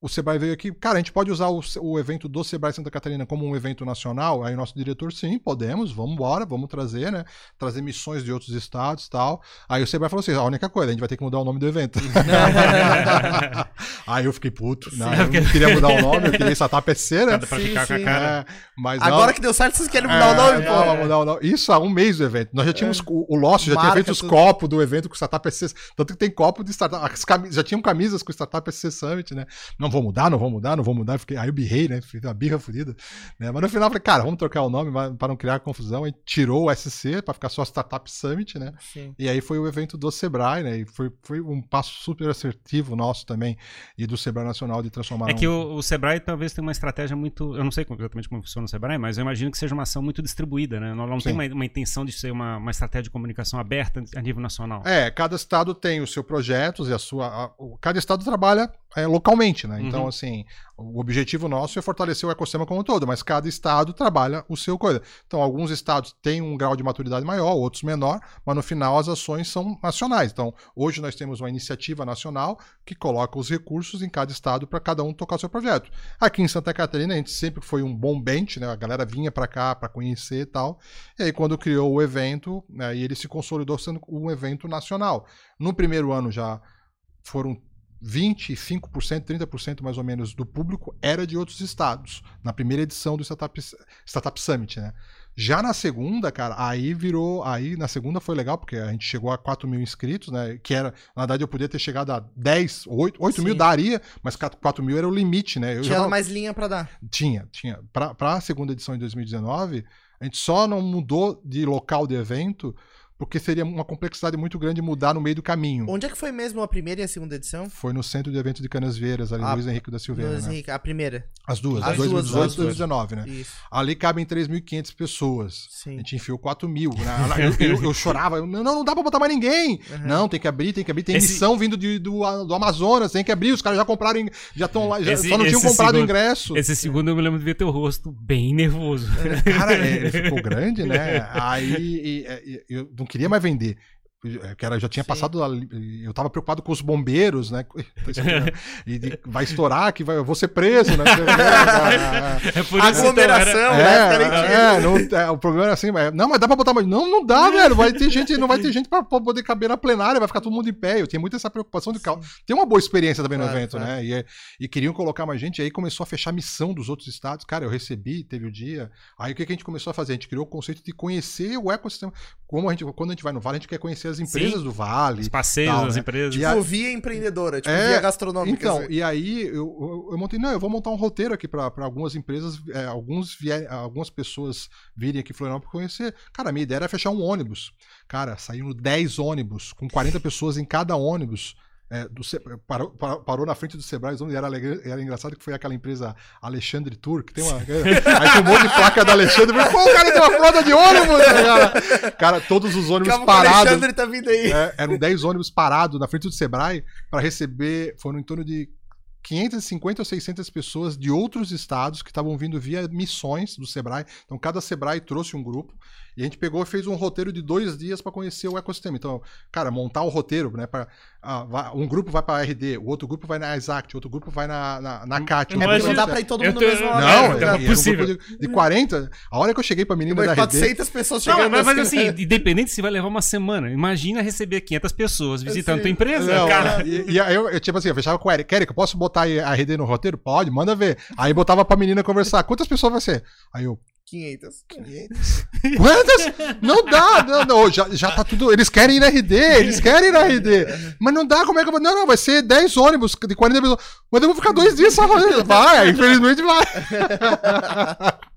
o Sebrae veio aqui, cara, a gente pode usar o, o, evento do Sebrae Santa Catarina como um evento nacional? Aí o nosso diretor, sim, podemos, vamos embora, vamos trazer, né? Trazer missões de outros estados e tal. Aí o Sebrae falou assim: a única coisa, a gente vai ter que mudar o nome do evento. aí eu fiquei puto, né? Eu não queria mudar o nome, eu queria Startup SC, né? Pra sim, ficar sim. com a cara. É, mas Agora não, que deu certo, vocês querem mudar é, o nome, pô. Não, mudar o nome. Isso há um mês do evento. Nós já tínhamos, é. o, o Lost já Marca tinha feito os copos do evento com Startup SC, tanto que tem copo de Startup, já tinham camisas com Startup SC Summit, né? Não vou mudar, não vou mudar não vou mudar. Fiquei, aí eu birrei, né? Fiz uma birra fodida. Né? Mas no final eu falei, cara, vamos trocar o nome para não criar confusão. E tirou o SC para ficar só Startup Summit, né? Sim. E aí foi o evento do Sebrae, né? E foi, foi um passo super assertivo nosso também e do Sebrae Nacional de transformar. É que o, o, Sebrae talvez tenha uma estratégia muito. Eu não sei exatamente como funciona o Sebrae, mas eu imagino que seja uma ação muito distribuída, né? Não, não tem uma, uma, intenção de ser uma, uma estratégia de comunicação aberta a nível nacional. É, cada estado tem os seus projetos e a sua. A, cada estado trabalha é, localmente, né? Então, Uhum. assim, o objetivo nosso é fortalecer o ecossistema como um todo, mas cada estado trabalha o seu coisa. Então, alguns estados têm um grau de maturidade maior, outros menor, mas no final as ações são nacionais. Então, hoje nós temos uma iniciativa nacional que coloca os recursos em cada estado para cada um tocar o seu projeto. Aqui em Santa Catarina, a gente sempre foi um bom bench, né? A galera vinha para cá para conhecer e tal. E aí, quando criou o evento, né, e ele se consolidou sendo um evento nacional. No primeiro ano já foram 25%, 30% mais ou menos do público era de outros estados, na primeira edição do Startup, Startup Summit, né? Já na segunda, cara, aí virou. Aí na segunda foi legal, porque a gente chegou a 4 mil inscritos, né? Que era. Na verdade, eu podia ter chegado a 10, 8, 8 mil daria, mas 4 mil era o limite, né? Eu Tinha tava- mais linha pra dar. tinha, tinha. Para a segunda edição em 2019, a gente só não mudou de local de evento porque seria uma complexidade muito grande mudar no meio do caminho. Onde é que foi mesmo a primeira e a segunda edição? Foi no centro de eventos de Canasvieiras, ali Ah, Luiz Henrique da Silveira, Luiz né? Henrique, a primeira. As duas, As as duas, 2018 as e duas. 2019, né? Isso. Ali cabem 3.500 pessoas. A Sim. gente enfiou 4 mil. Né? Eu, eu- eu chorava. eu, não, não dá pra botar mais ninguém. Uhum. Não, tem que abrir, tem que abrir. Tem Esse- missão vindo de- do, do Amazonas, tem que abrir. Os caras já compraram, já estão lá, já, Esse- só não tinham comprado segundo- ingresso. Esse segundo eu me lembro de ver teu rosto bem nervoso. Cara, é, ele ficou grande, né? Aí e- e- e eu não queria mais vender. É, Que era, já tinha Sim. passado. Eu tava preocupado com os bombeiros, né? E de- vai estourar, que vai, eu vou ser preso, né? É por isso Aglomeração, então, né? É, Fica é, não- é, o problema é assim, mas- não, mas dá pra botar mais. Não, não dá, velho. Vai ter gente, não vai ter gente pra, pra poder caber na plenária, vai ficar todo mundo em pé. Eu tinha muito essa preocupação de cal- ter uma boa experiência também no Claro, evento, claro. né? E, é- e queriam colocar mais gente, aí começou a fechar a missão dos outros estados. Cara, eu recebi, teve o dia. Aí o que, que a gente começou a fazer? A gente criou o conceito de conhecer o ecossistema. Como a gente, quando a gente vai no Vale, a gente quer conhecer as empresas Sim. do Vale. Os passeios Tal, das né? empresas. E a- Tipo, via empreendedora, tipo, É, via gastronômica. Então, assim. e aí eu, eu, eu montei, não, eu vou montar um roteiro aqui para algumas empresas, é, alguns vier, algumas pessoas virem aqui em Florianópolis conhecer. Cara, a minha ideia era fechar um ônibus. Cara, saíram 10 ônibus, com 40 pessoas em cada ônibus. É, do parou, parou, parou na frente do Sebrae, era, era engraçado que foi aquela empresa Alexandre Tour, que tem uma. aí tem um monte de placa da Alexandre. Pô, o cara tem uma frota de ônibus, né, cara? Cara, todos os ônibus Calma parados. Alexandre tá vindo aí. É, eram 10 ônibus parados na frente do Sebrae para receber, foram em torno de 550 ou 600 pessoas de outros estados que estavam vindo via missões do Sebrae. Então, cada Sebrae trouxe um grupo e a gente pegou e fez um roteiro de dois dias para conhecer o ecossistema. Então, cara, montar o roteiro, né? Pra, ah, vai- um grupo vai para a RD, o outro grupo vai na Exact, outro grupo vai na, na, na CAT. É um grupo não dá pra ir todo mundo tô- no mesmo Não, Não, tá era, um possível. grupo de, de 40. A hora que eu cheguei pra menina da RD. 400 pessoas Não, chegando. mas, mas assim, assim, independente se vai levar uma semana, imagina receber 500 pessoas visitando tua empresa, Não, cara. E, e aí eu, eu, tipo assim, eu fechava com o Eric. Eric, eu posso botar aí a RD no roteiro? Pode, manda ver. Aí botava pra menina conversar. Quantas pessoas vai ser? Aí eu, 500. 500? Quantas? Não dá, não, não, já, já tá tudo. Eles querem ir na RD, eles querem ir na RD. Mas não dá, como é que eu vou. Não, não, vai ser 10 ônibus de 40 pessoas. Mas eu vou ficar dois dias só fazendo. Vai, infelizmente vai.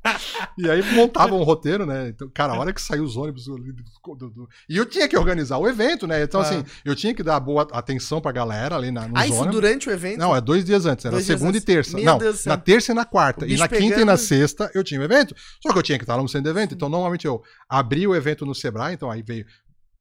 E aí montava um roteiro, né? Então, cara, a hora que saiu os ônibus. do- do- do- E eu tinha que organizar o evento, né? Então, Ah. assim, eu tinha que dar boa atenção pra galera ali na, nos Ah, isso ônibus. durante o evento? Não, é dois dias antes, era segunda e terça. Meu não, Deus do na terça e na quarta. E na quinta e pegando. na sexta eu tinha o evento. Só que eu tinha que estar lá no centro de evento. Então, normalmente eu abria o evento no Sebrae, então aí veio.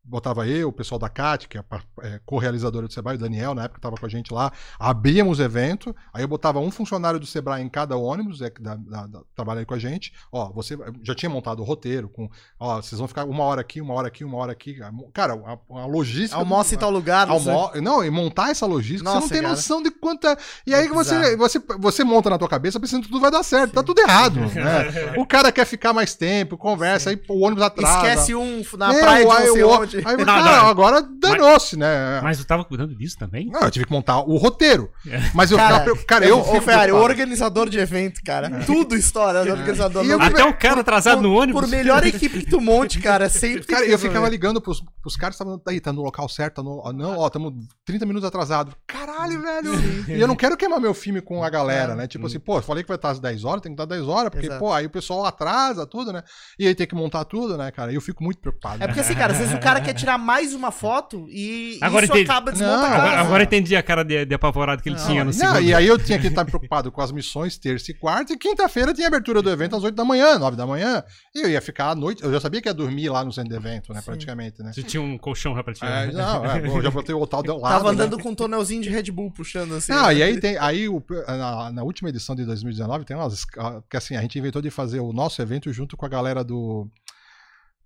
Botava eu, o pessoal da CAT, que é a é, co-realizadora do Sebrae, o Daniel, na época estava com a gente lá, abríamos evento, aí eu botava um funcionário do Sebrae em cada ônibus, é, da, da, da, trabalhando com a gente, ó, você já tinha montado o roteiro, com, ó, vocês vão ficar uma hora aqui, uma hora aqui, uma hora aqui, cara, a, a logística... Almoça em tal lugar. Almo... Não, e montar essa logística, você Nossa, não tem cara. noção de quanta. E aí É você, você, você monta na tua cabeça pensando que tudo vai dar certo. Tá tudo errado. Né? O cara quer ficar mais tempo, conversa, aí o ônibus atrasa. Esquece um na É, praia de aí onde. Aí, Não, cara, não. agora danou-se, né? Mas tu tava cuidando disso também? Não, eu tive que montar o roteiro. É. Mas eu Cara, ficava cara, eu. Ô, fico Ferrari, organizador de evento, cara. Tudo história do organizador. E eu Até o cara atrasado por, no ônibus. Por melhor equipe que tu monte, cara, sempre Cara, eu ficava ligando pros, pros caras que estavam aí, tá no local certo, tá no. Não, ó, estamos 30 minutos atrasado. Caralho, velho. E eu não quero queimar meu filme com a galera, né? Tipo assim, pô, eu falei que vai estar às 10 horas, tem que estar às 10 horas, porque, Exato. pô, aí o pessoal atrasa tudo, né? E aí tem que montar tudo, né, cara? E eu fico muito preocupado. É porque assim, cara, às vezes o cara quer tirar mais uma foto e Agora isso entendi. acaba Não, desmontando. a Agora, casa. agora entendi a cara de, de apavorado que ele tinha no Não, segundo. e aí eu tinha que estar preocupado com as missões terça e quarta, e quinta-feira tinha abertura do evento às 8 da manhã, 9 da manhã, e eu ia ficar à noite, eu já sabia que ia dormir lá no centro do evento, né, praticamente, né? Tu tinha um colchão já pra É, tirar. não, é, eu já botei o tal do lado. Tava né? andando com um tonelzinho de Red Bull puxando assim. Não, né? e aí tem. Aí o- na, na última edição de 2019 tem umas. Porque assim, a gente inventou de fazer o nosso evento junto com a galera do.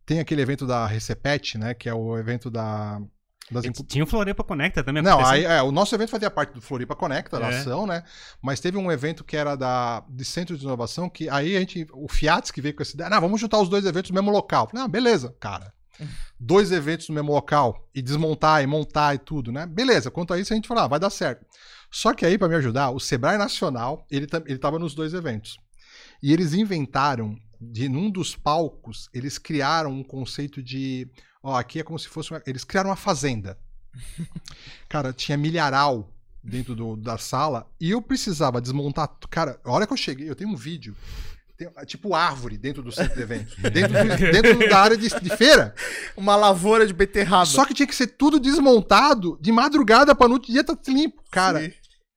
Tem aquele evento da Recepet, né? Que é o evento da. Das Tinha o Floripa Conecta também. Não, aí, é, o nosso evento fazia parte do Floripa Conecta, da É. ação, né? Mas teve um evento que era da, de centro de inovação, que aí a gente, o Fiat que veio com essa ideia, não, vamos juntar os dois eventos no mesmo local. Falei, ah, beleza, cara. Dois eventos no mesmo local e desmontar e montar e tudo, né? Beleza, quanto a isso a gente falou, ah, vai dar certo. Só que aí, para me ajudar, o Sebrae Nacional, ele, ele tava nos dois eventos. E eles inventaram, de num dos palcos, eles criaram um conceito de. Ó, aqui é como se fosse. Uma, eles criaram uma fazenda. Cara, tinha milharal dentro do- da sala e eu precisava desmontar. Cara, a hora que eu cheguei, eu tenho um vídeo. tem, é tipo árvore dentro do centro de eventos. dentro, do- dentro da área de, de feira. Uma lavoura de beterraba. Só que tinha que ser tudo desmontado de madrugada pra no outro dia estar limpo. Cara, Sim.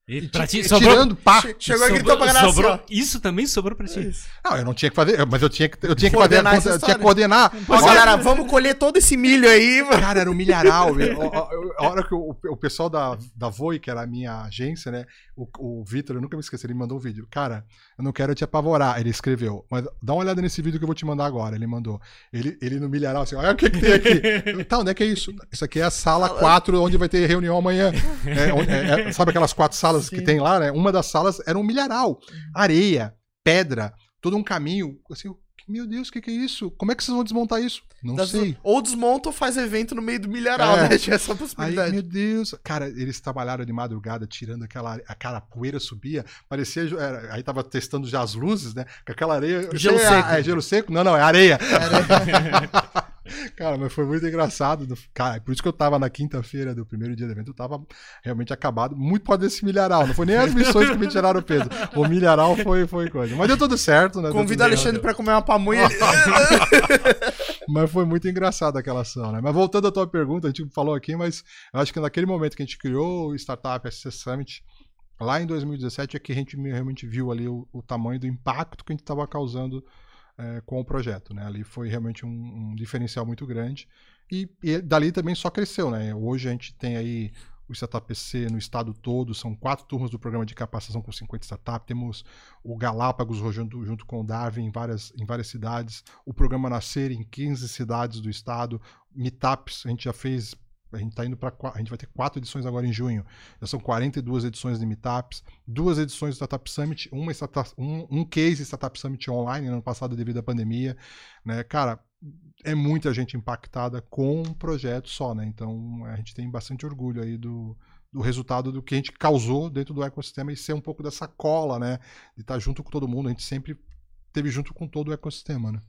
E e pra ti- sobrou, tirando pá. Che- Chegou e sobrou- gritou pra galera sobrou- assim, Isso também sobrou pra ti. ó. Não, eu não tinha que fazer, mas eu tinha que, eu tinha que fazer, a Coordenar essa eu tinha que coordenar. Ó, galera, vamos colher todo esse milho aí. Cara, era um milharal. Eu- A hora que o, o pessoal da, da Voi, que era a minha agência, né? O, o Vitor, eu nunca me esqueci, ele mandou um vídeo. Cara, eu não quero te apavorar. Ele escreveu, mas dá uma olhada nesse vídeo que eu vou te mandar agora. Ele mandou. Ele, ele no milharal, assim, olha o que, que tem aqui. Eu, tá, onde é que é isso? Isso aqui é a sala 4, onde vai ter reunião amanhã. É, é- é- sabe aquelas quatro salas que Sim. tem lá, né? Uma das salas era um milharal. Areia, pedra, todo um caminho. Assim, meu Deus, o que, que é isso? Como é que vocês vão desmontar isso? Não Das- sei. Ou desmonta ou faz evento no meio do milharal, É. né? Tinha essa Aí, possibilidade. meu Deus, cara, eles trabalharam de madrugada tirando aquela aquela poeira subia, parecia, era- aí tava testando já as luzes, né? Com aquela areia. Gelo é, seco. É, gelo seco? Não, não, é areia. cara, mas foi muito engraçado. do- Cara, por isso que eu tava na quinta-feira do primeiro dia do evento, eu tava realmente acabado. Muito por desse milharal. Não foi nem as missões que me tiraram o peso. O milharal foi, foi coisa. Mas deu tudo certo, né? Convida o Alexandre pra comer uma pamonha. mas foi muito engraçado aquela ação, né? Mas voltando à tua pergunta, a gente falou aqui, mas eu acho que naquele momento que a gente criou o Startup SC Summit, lá em 2017, é que a gente realmente viu ali o, o tamanho do impacto que a gente estava causando eh, com o projeto, né? Ali foi realmente um, um diferencial muito grande. E, e dali também só cresceu, né? Hoje a gente tem aí o Startup PC no estado todo, são quatro turmas do programa de capacitação com 50 startups, temos o Galápagos junto, junto com o Darwin em várias, em várias cidades, o programa Nascer em 15 cidades do estado, Meetups, a gente já fez, a gente tá indo para a gente vai ter quatro edições agora em junho, já são 42 edições de Meetups, duas edições do Startup Summit, uma startup, um, um case Startup Summit online no ano passado devido à pandemia, né, cara, é muita gente impactada com um projeto só, né? Então a gente tem bastante orgulho aí do, do resultado do que a gente causou dentro do ecossistema e ser um pouco dessa cola, né? De estar junto com todo mundo. A gente sempre teve junto com todo o ecossistema, né?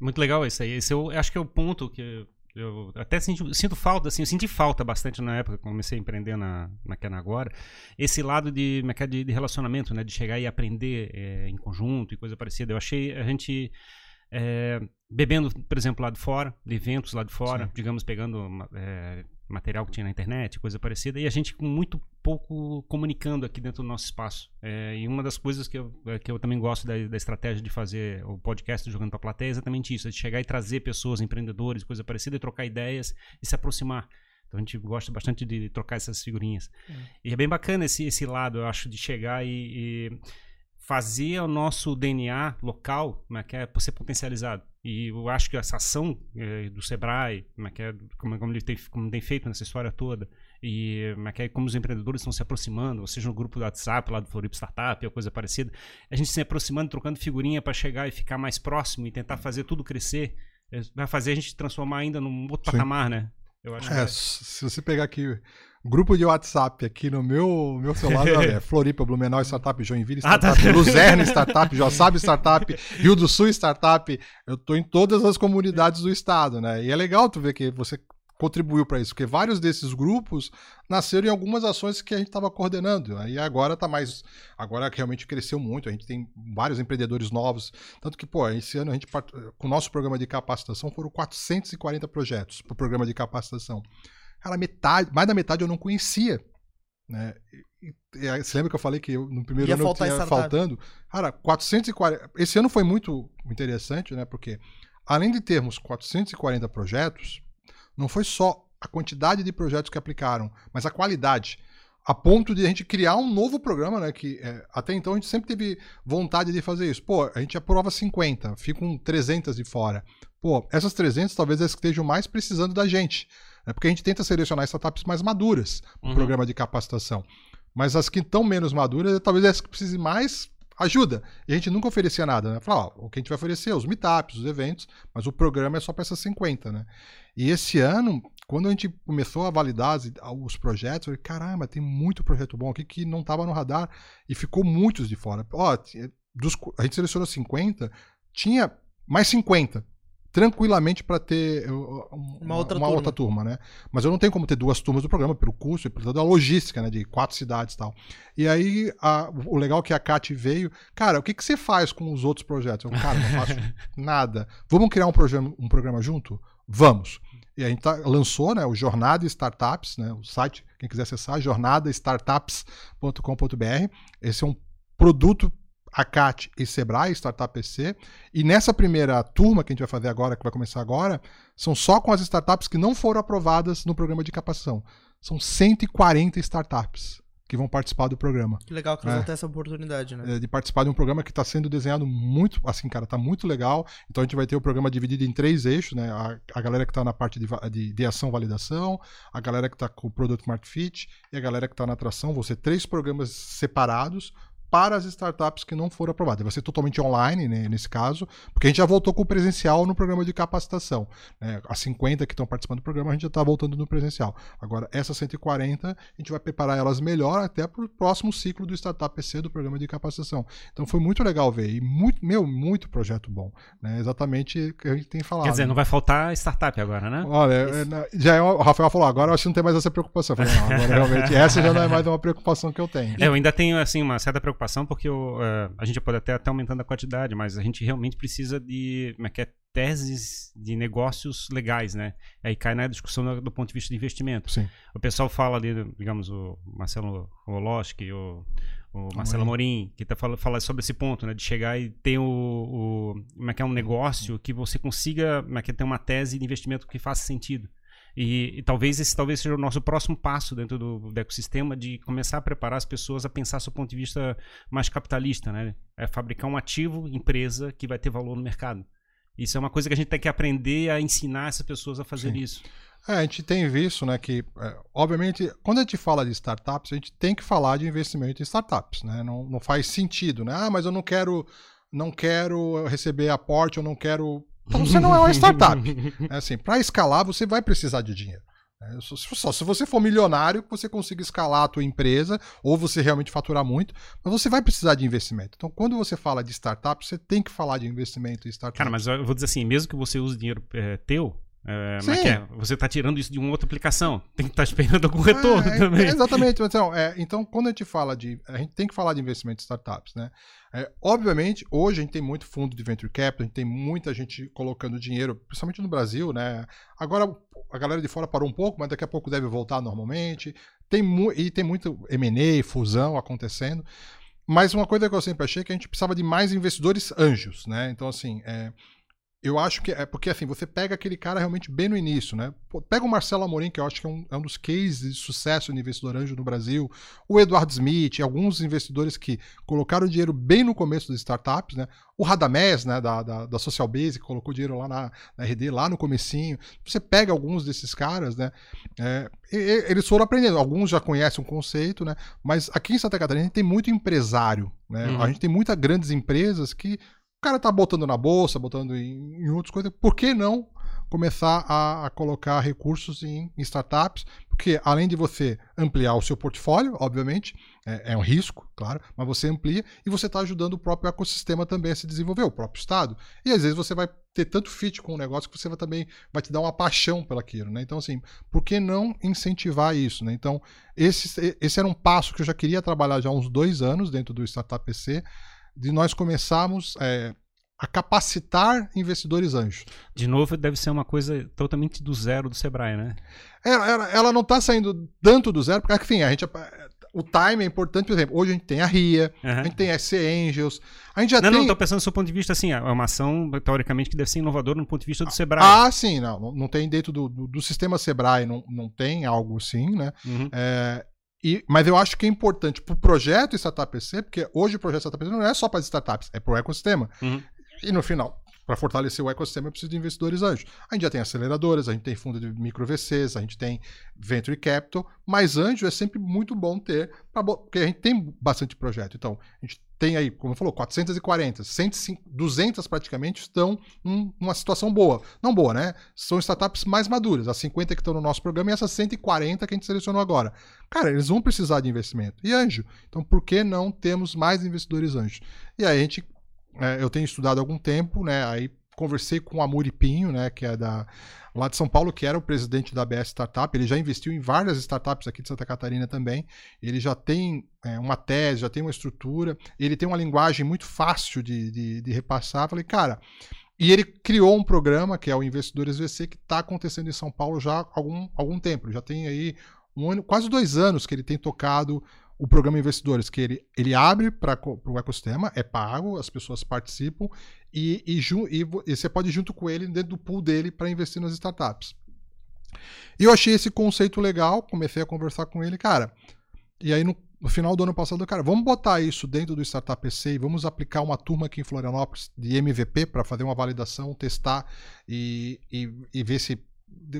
Muito legal isso aí. Esse eu acho que é o ponto que eu até sinto, sinto falta, assim, eu senti falta bastante na época que comecei a empreender na, na Cana agora. Esse lado de, é é, de, de relacionamento, né? De chegar e aprender é, em conjunto e coisa parecida. Eu achei a gente é, bebendo, por exemplo, lá de fora, de eventos lá de fora, Sim. digamos, pegando é, material que tinha na internet, coisa parecida, e a gente com muito pouco comunicando aqui dentro do nosso espaço. É, e uma das coisas que eu, é, que eu também gosto da, da estratégia de fazer o podcast Jogando para a Plateia é exatamente isso, é de chegar e trazer pessoas, empreendedores, coisa parecida, e trocar ideias e se aproximar. Então a gente gosta bastante de trocar essas figurinhas. E é bem bacana esse, esse lado, eu acho, de chegar e, e fazer o nosso DNA local né, que é ser potencializado. E eu acho que essa ação eh, do Sebrae, que é, como, como ele tem, como tem feito nessa história toda, e que é como os empreendedores estão se aproximando, ou seja, no grupo do WhatsApp lá do Floripa Startup ou coisa parecida, a gente se aproximando, trocando figurinha para chegar e ficar mais próximo e tentar fazer tudo crescer, eh, vai fazer a gente transformar ainda num outro Sim. patamar, né? Eu acho É, que se você pegar aqui grupo de WhatsApp aqui no meu, meu celular, é Floripa, Blumenau Startup, Joinville Ah, tá. Startup, Luzerne Startup, Joaçaba Startup, Rio do Sul Startup. Eu tô em todas as comunidades do estado, né? E é legal tu ver que você contribuiu para isso, porque vários desses grupos nasceram em algumas ações que a gente estava coordenando. Aí agora tá mais, agora realmente cresceu muito. A gente tem vários empreendedores novos, tanto que pô, esse ano a gente com o nosso programa de capacitação foram 440 projetos para o programa de capacitação. Cara, metade, mais da metade eu não conhecia. Né? E- e- você lembra que eu falei que eu, no primeiro Ia ano eu tinha faltando? Cara, 440. Esse ano foi muito interessante, né? Porque além de termos 440 projetos, não foi só a quantidade de projetos que aplicaram, mas a qualidade. A ponto de a gente criar um novo programa, né? Que é, até então a gente sempre teve vontade de fazer isso. Pô, a gente aprova 50, ficam 300 de fora. Pô, essas 300 talvez as que estejam mais precisando da gente. Né, porque a gente tenta selecionar startups mais maduras para o uhum. programa de capacitação. Mas as que estão menos maduras, talvez as que precisem mais ajuda. E a gente nunca oferecia nada, né? Falar, ó, o que a gente vai oferecer? Os meetups, os eventos, mas o programa é só para essas 50, né? E esse ano, quando a gente começou a validar os projetos, eu falei, caramba, tem muito projeto bom aqui que não estava no radar e ficou muitos de fora. Ó, dos, a gente selecionou 50, tinha mais 50 tranquilamente para ter uma, uma, outra, uma turma. outra, turma. né? Mas eu não tenho como ter duas turmas do programa pelo curso e por toda a logística, né? De quatro cidades e tal. E aí, a, o legal é que a Kat veio, cara, o que, que você faz com os outros projetos? Eu, cara, não faço nada. Vamos criar um programa, um programa junto? Vamos. E a gente tá, lançou né, o Jornada Startups, né, o site, quem quiser acessar, jornadastartups.com.br. Esse é um produto ACAT e Sebrae, Startup PC. E nessa primeira turma que a gente vai fazer agora, que vai começar agora, são só com as startups que não foram aprovadas no programa de capacitação. São 140 startups que vão participar do programa. Que legal que eles é. vão ter essa oportunidade, né? É, de participar de um programa que está sendo desenhado muito, assim, cara, tá muito legal. Então a gente vai ter o programa dividido em três eixos, né? A, a galera que está na parte de, de, de ação validação, a galera que está com o Product Market Fit e a galera que está na atração. Vão ser três programas separados para as startups que não foram aprovadas. Vai ser totalmente online, né, nesse caso, porque a gente já voltou com o presencial no programa de capacitação. Né? As 50 que estão participando do programa, a gente já está voltando no presencial. Agora, essas 140, a gente vai preparar elas melhor até para o próximo ciclo do Startup PC do programa de capacitação. Então foi muito legal ver. E muito, meu, muito projeto bom. Né? Exatamente o que a gente tem falado. Quer dizer, não vai faltar startup agora, né? Olha, é, já é, o Rafael falou, agora eu acho que não tem mais essa preocupação. Eu falei, não, agora realmente essa já não é mais uma preocupação que eu tenho. É, eu ainda tenho, assim, uma certa preocupação preocupação porque uh, a gente pode até estar aumentando a quantidade, mas a gente realmente precisa de como é que é, teses de negócios legais, né? Aí cai na discussão do, do ponto de vista de investimento. Sim. O pessoal fala ali, digamos, o Marcelo Woloski, o, o Marcelo Morim, que tá falando fala sobre esse ponto, né? De chegar e ter o, o como é que é um negócio que você consiga, como é que é, ter uma tese de investimento que faça sentido. E, e, talvez esse talvez seja o nosso próximo passo dentro do, do, ecossistema de começar a preparar as pessoas a pensar do ponto de vista mais capitalista, né? É fabricar um ativo, empresa, que vai ter valor no mercado. Isso é uma coisa que a gente tem que aprender a ensinar essas pessoas a fazer Sim. isso. É, a gente tem visto, né, que, é, obviamente, quando a gente fala de startups, a gente tem que falar de investimento em startups, né? Não, não faz sentido, né? Ah, mas eu não quero, não quero receber aporte, eu não quero então você não é uma startup. É assim, para escalar você vai precisar de dinheiro. É, só se você for milionário que você consiga escalar a tua empresa ou você realmente faturar muito, mas você vai precisar de investimento. Então, quando você fala de startup, você tem que falar de investimento em startup. Cara, mas eu vou dizer assim, mesmo que você use dinheiro é, teu, é, mas é, é? Você está tirando isso de uma outra aplicação. Tem que estar tá esperando algum retorno é, também. exatamente. Então, é, então, quando a gente fala de. A gente tem que falar de investimento em startups, né? É, obviamente, hoje a gente tem muito fundo de venture capital, a gente tem muita gente colocando dinheiro, principalmente no Brasil, né? Agora a galera de fora parou um pouco, mas daqui a pouco deve voltar normalmente. Tem e tem muito M&A, fusão acontecendo. Mas uma coisa que eu sempre achei é que a gente precisava de mais investidores anjos, né? Então, assim, é, eu acho que é porque assim, você pega aquele cara realmente bem no início, né? Pega o Marcelo Amorim, que eu acho que é um, é um dos cases de sucesso no investidor anjo no Brasil, o Eduardo Smith, alguns investidores que colocaram dinheiro bem no começo das startups, né? O Radamés, né, da, da, da Social Base, que colocou dinheiro lá na, na, RD, lá no comecinho. Você pega alguns desses caras, né? É, eles foram aprendendo. Alguns já conhecem o conceito, né? Mas aqui em Santa Catarina a gente tem muito empresário, né? Uhum. A gente tem muitas grandes empresas que cara tá botando na bolsa, botando em, em outras coisas, por que não começar a, a colocar recursos em, em, startups? Porque além de você ampliar o seu portfólio, obviamente, é, é um risco, claro, mas você amplia e você está ajudando o próprio ecossistema também a se desenvolver, o próprio Estado. E às vezes você vai ter tanto fit com o negócio que você vai também vai te dar uma paixão pelaquilo, né? Então, assim, por que não incentivar isso, né? Então, esse, esse era um passo que eu já queria trabalhar já há uns dois anos dentro do Startup PC, de nós começarmos é, a capacitar investidores anjos. De novo, deve ser uma coisa totalmente do zero do Sebrae, né? Ela, ela, ela não está saindo tanto do zero, porque, enfim, a gente, o time é importante, por exemplo, hoje a gente tem a RIA, Uhum. a gente tem a SC Angels, a gente já Não, tem... não, tô pensando do seu ponto de vista, assim, é uma ação, teoricamente, que deve ser inovadora no ponto de vista do Sebrae. Ah, sim, não, não- não tem dentro do, do, do sistema Sebrae, não, não tem algo assim, né? Uhum. É, e, mas eu acho que é importante para o projeto Startup PC, porque hoje o projeto Startup PC não é só para as startups, é para o ecossistema. Uhum. E no final, para fortalecer o ecossistema, eu preciso de investidores anjos. A gente já tem aceleradoras, a gente tem fundo de micro VCs, a gente tem venture capital, mas anjo é sempre muito bom ter, pra porque a gente tem bastante projeto. Então, a gente tem aí, como falou, 440, 105, 200 praticamente estão em uma situação boa. Não boa, né? São startups mais maduras, as 50 que estão no nosso programa e essas 140 que a gente selecionou agora. Cara, eles vão precisar de investimento. E anjo. Então, por que não temos mais investidores anjos? E aí a gente é, eu tenho estudado há algum tempo, né? Aí conversei com o Amuri Pinho, né? Que é da, lá de São Paulo, que era o presidente da ABS Startup. Ele já investiu em várias startups aqui de Santa Catarina também. Ele já tem é, uma tese, já tem uma estrutura. Ele tem uma linguagem muito fácil de, de, de repassar. Falei, cara. E ele criou um programa, que é o Investidores VC, que está acontecendo em São Paulo já há algum, algum tempo. Já tem aí um ano, quase dois anos que ele tem tocado o programa Investidores, que ele, ele abre para o ecossistema, é pago, as pessoas participam e, e, e e você pode ir junto com ele dentro do pool dele para investir nas startups. E eu achei esse conceito legal, comecei a conversar com ele, cara. E aí no, no final do ano passado, cara, vamos botar isso dentro do Startup PC e vamos aplicar uma turma aqui em Florianópolis de MVP para fazer uma validação, testar e, e, e ver se.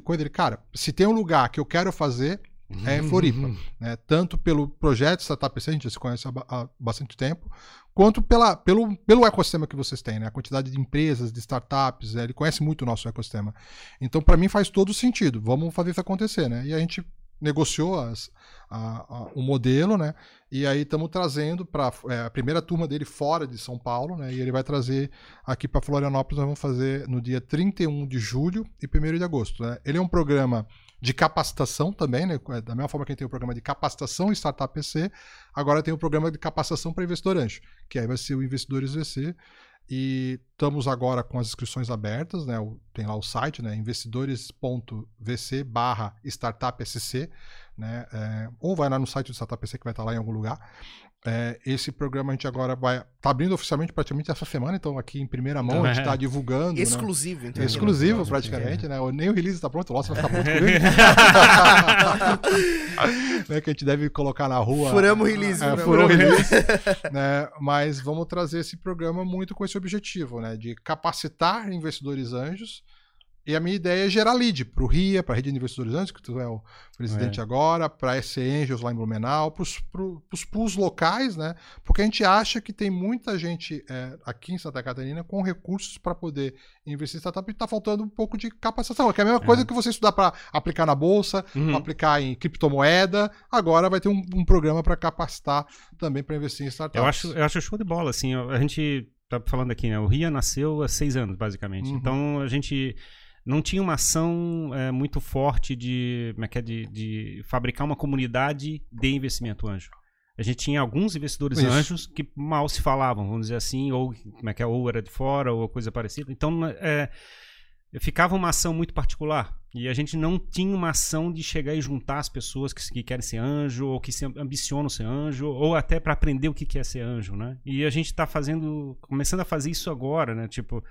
Coisa dele, cara, se tem um lugar que eu quero fazer, é em Floripa. né? Tanto pelo projeto Startup a gente já se conhece há, há bastante tempo, quanto pela, pelo, pelo ecossistema que vocês têm, né? A quantidade de empresas, de startups, né? ele conhece muito o nosso ecossistema. Então, para mim, faz todo sentido. Vamos fazer isso acontecer, né? E a gente negociou as, a- a- o modelo, né? E aí estamos trazendo para a primeira turma dele fora de São Paulo, né? E ele vai trazer aqui para Florianópolis, nós vamos fazer no dia 31 de julho e 1 de agosto. Né? Ele é um programa de capacitação também, né? Da mesma forma que a gente tem o programa de capacitação Startup PC, agora tem o programa de capacitação para investidor anjo, que aí vai ser o Investidores VC. E estamos agora com as inscrições abertas, né? Tem lá o site, né? investidores.vc barra startupsc, né? É, ou vai lá no site do Startup PC que vai estar lá em algum lugar. É, esse programa a gente agora vai. Tá abrindo oficialmente praticamente essa semana, então aqui em primeira mão a gente está divulgando. né? Exclusivo, então. Exclusivo, praticamente, né? Nem o release tá pronto, o Lost vai ficar pronto comigo. né, que a gente deve colocar na rua. Furamos o release, É, furou o release. né? Mas vamos trazer esse programa muito com esse objetivo, né? De capacitar investidores anjos. E a minha ideia é gerar lead para o RIA, para a Rede de Investidores Anjos, que tu é o presidente É. agora, para a SC Angels lá em Blumenau, para os pools locais, né? Porque a gente acha que tem muita gente é, aqui em Santa Catarina com recursos para poder investir em startup e está faltando um pouco de capacitação. Que é a mesma coisa que você estudar para aplicar na bolsa, Uhum. aplicar em criptomoeda, agora vai ter um, um programa para capacitar também para investir em startups. Eu acho, eu acho show de bola, assim, a gente tá falando aqui, né, o RIA nasceu há seis anos, basicamente, Uhum. então a gente não tinha uma ação é, muito forte de, como é que é, de, de fabricar uma comunidade de investimento anjo. A gente tinha alguns investidores Isso. anjos que mal se falavam, vamos dizer assim, ou como é que é, ou era de fora, ou coisa parecida. Então, é, ficava uma ação muito particular. E a gente não tinha uma ação de chegar e juntar as pessoas que, que querem ser anjo, ou que se ambicionam ser anjo, ou até para aprender o que que é ser anjo, né? E a gente está fazendo, começando a fazer isso agora, né? Tipo,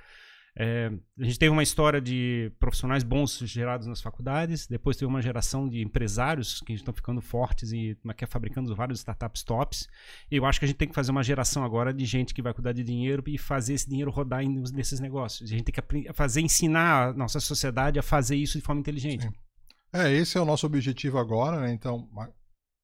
é, a gente teve uma história de profissionais bons gerados nas faculdades, depois teve uma geração de empresários que estão ficando fortes e é que é, fabricando vários startups tops. E eu acho que a gente tem que fazer uma geração agora de gente que vai cuidar de dinheiro e fazer esse dinheiro rodar em- nesses negócios. A gente tem que fazer, ensinar a nossa sociedade a fazer isso de forma inteligente. Sim. É, esse é o nosso objetivo agora, né? Então,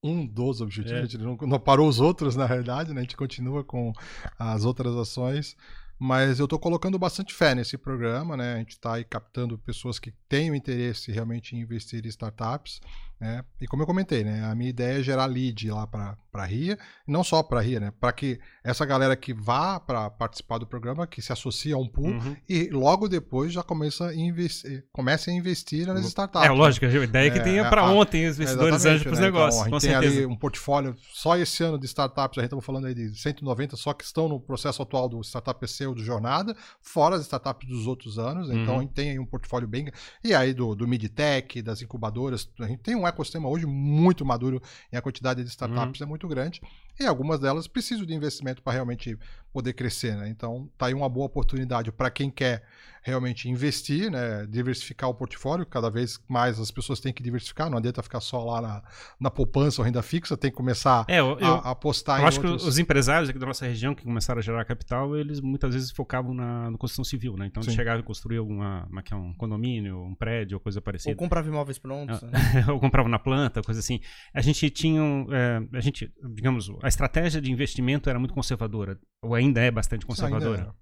um dos objetivos, É. a gente não, não parou os outros, na realidade, né? A gente continua com as outras ações. Mas eu estou colocando bastante fé nesse programa, né? A gente está aí captando pessoas que tenham interesse realmente em investir em startups, né? E como eu comentei, né? A minha ideia é gerar lead lá para a RIA, não só para a RIA, né? Para que essa galera que vá para participar do programa, que se associe a um pool, Uhum. e logo depois já começa a investir, comece a investir nas startups. É, lógico, a ideia é que É, tenha é, para ontem os investidores Exatamente, anjos para os né? negócios, Então, a gente tem certeza. ali um portfólio só esse ano de startups, a gente estamos falando aí de 190 só que estão no processo atual do Startup PC ou do Jornada, fora as startups dos outros anos. Então Uhum. a gente tem aí um portfólio bem. E aí do, do Midtech, das incubadoras, a gente tem um ecossistema hoje muito maduro e a quantidade de startups uhum. é muito grande. E algumas delas precisam de investimento para realmente poder crescer, né? Então, tá aí uma boa oportunidade para quem quer realmente investir, né? Diversificar o portfólio. Cada vez mais as pessoas têm que diversificar. Não adianta ficar só lá na, na poupança ou renda fixa. Tem que começar é, eu, a, a apostar eu em acho outros... que os empresários aqui da nossa região que começaram a gerar capital, eles muitas vezes focavam na, na construção civil, né? Então, eles chegavam a construir alguma, é, é um condomínio, um prédio, ou coisa parecida. Ou comprava imóveis prontos. Né? ou comprava na planta, coisa assim. A gente tinha, é, a gente, digamos, a estratégia de investimento era muito conservadora, ou ainda é bastante conservadora.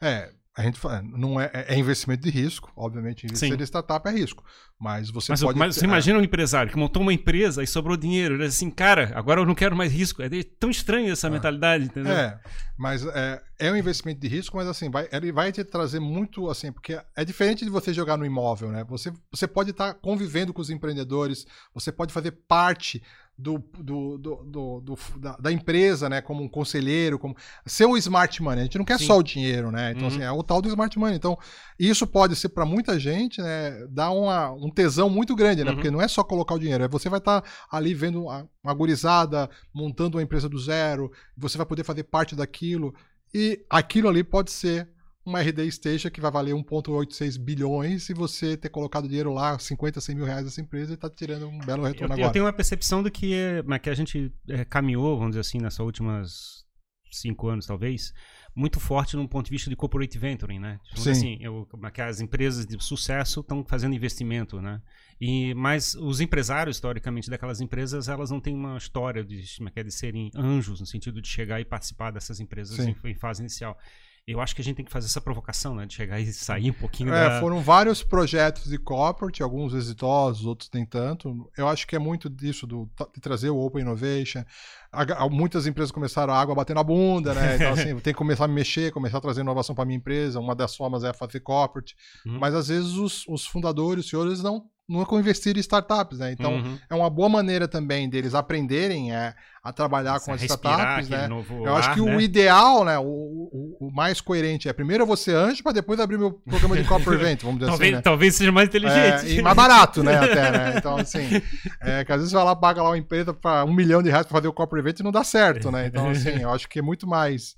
É, a gente fala, não é, é, investimento de risco, obviamente, investir em startup é risco. Mas você mas, pode. Mas você imagina um empresário que montou uma empresa e sobrou dinheiro. Ele diz assim, cara, agora eu não quero mais risco. É tão estranho essa é. mentalidade, entendeu? É, mas é, é um investimento de risco, mas assim, vai, ele vai te trazer muito, assim, porque é diferente de você jogar no imóvel, né? Você, você pode estar convivendo com os empreendedores, você pode fazer parte do, do, do, do da, da, empresa, né? Como um conselheiro, como ser o smart money. A gente não quer Sim. só o dinheiro, né? Então, assim, uhum. assim, é o tal do smart money. Então, isso pode ser para muita gente, né? Dar uma, um tesão muito grande, né? Uhum. Porque não é só colocar o dinheiro, é você vai estar tá ali vendo uma, uma gurizada, montando uma empresa do zero, você vai poder fazer parte daquilo. E aquilo ali pode ser uma RD Station que vai valer 1,86 bilhões e você ter colocado dinheiro lá, 50, 100 mil reais nessa empresa e está tirando um belo retorno eu, agora. Eu tenho uma percepção do que, é, que a gente é, caminhou, vamos dizer assim, nessas últimas cinco anos, talvez, muito forte num ponto de vista de corporate venturing, né? Tipo Sim. assim, eu, que as empresas de sucesso estão fazendo investimento, né? E, mas os empresários, historicamente, daquelas empresas, elas não têm uma história de, de serem anjos, no sentido de chegar e participar dessas empresas em, em fase inicial eu acho que a gente tem que fazer essa provocação, né? De chegar e sair um pouquinho é, da... Foram vários projetos de corporate, alguns exitosos, outros nem tanto. Eu acho que é muito disso, do, de trazer o Open Innovation. A, muitas empresas começaram a água bater na bunda, né? Então, assim, tem que começar a me mexer, começar a trazer inovação para minha empresa. Uma das formas é fazer corporate. Uhum. Mas, às vezes, os, os fundadores, os senhores, não nunca investir em startups, né? Então, uhum. é uma boa maneira também deles aprenderem é, a trabalhar com as startups, né? Eu acho que né? o ideal, né? O, o, o, mais coerente é primeiro ser anjo para depois abrir meu programa de corporate event, vamos dizer talvez, assim, né? Talvez seja mais inteligente. É, e mais barato, né? Até, né? Então, assim, é, que às vezes você vai lá, paga lá uma empresa para um milhão de reais para fazer o corporate event e não dá certo, né? Então, assim, eu acho que é muito mais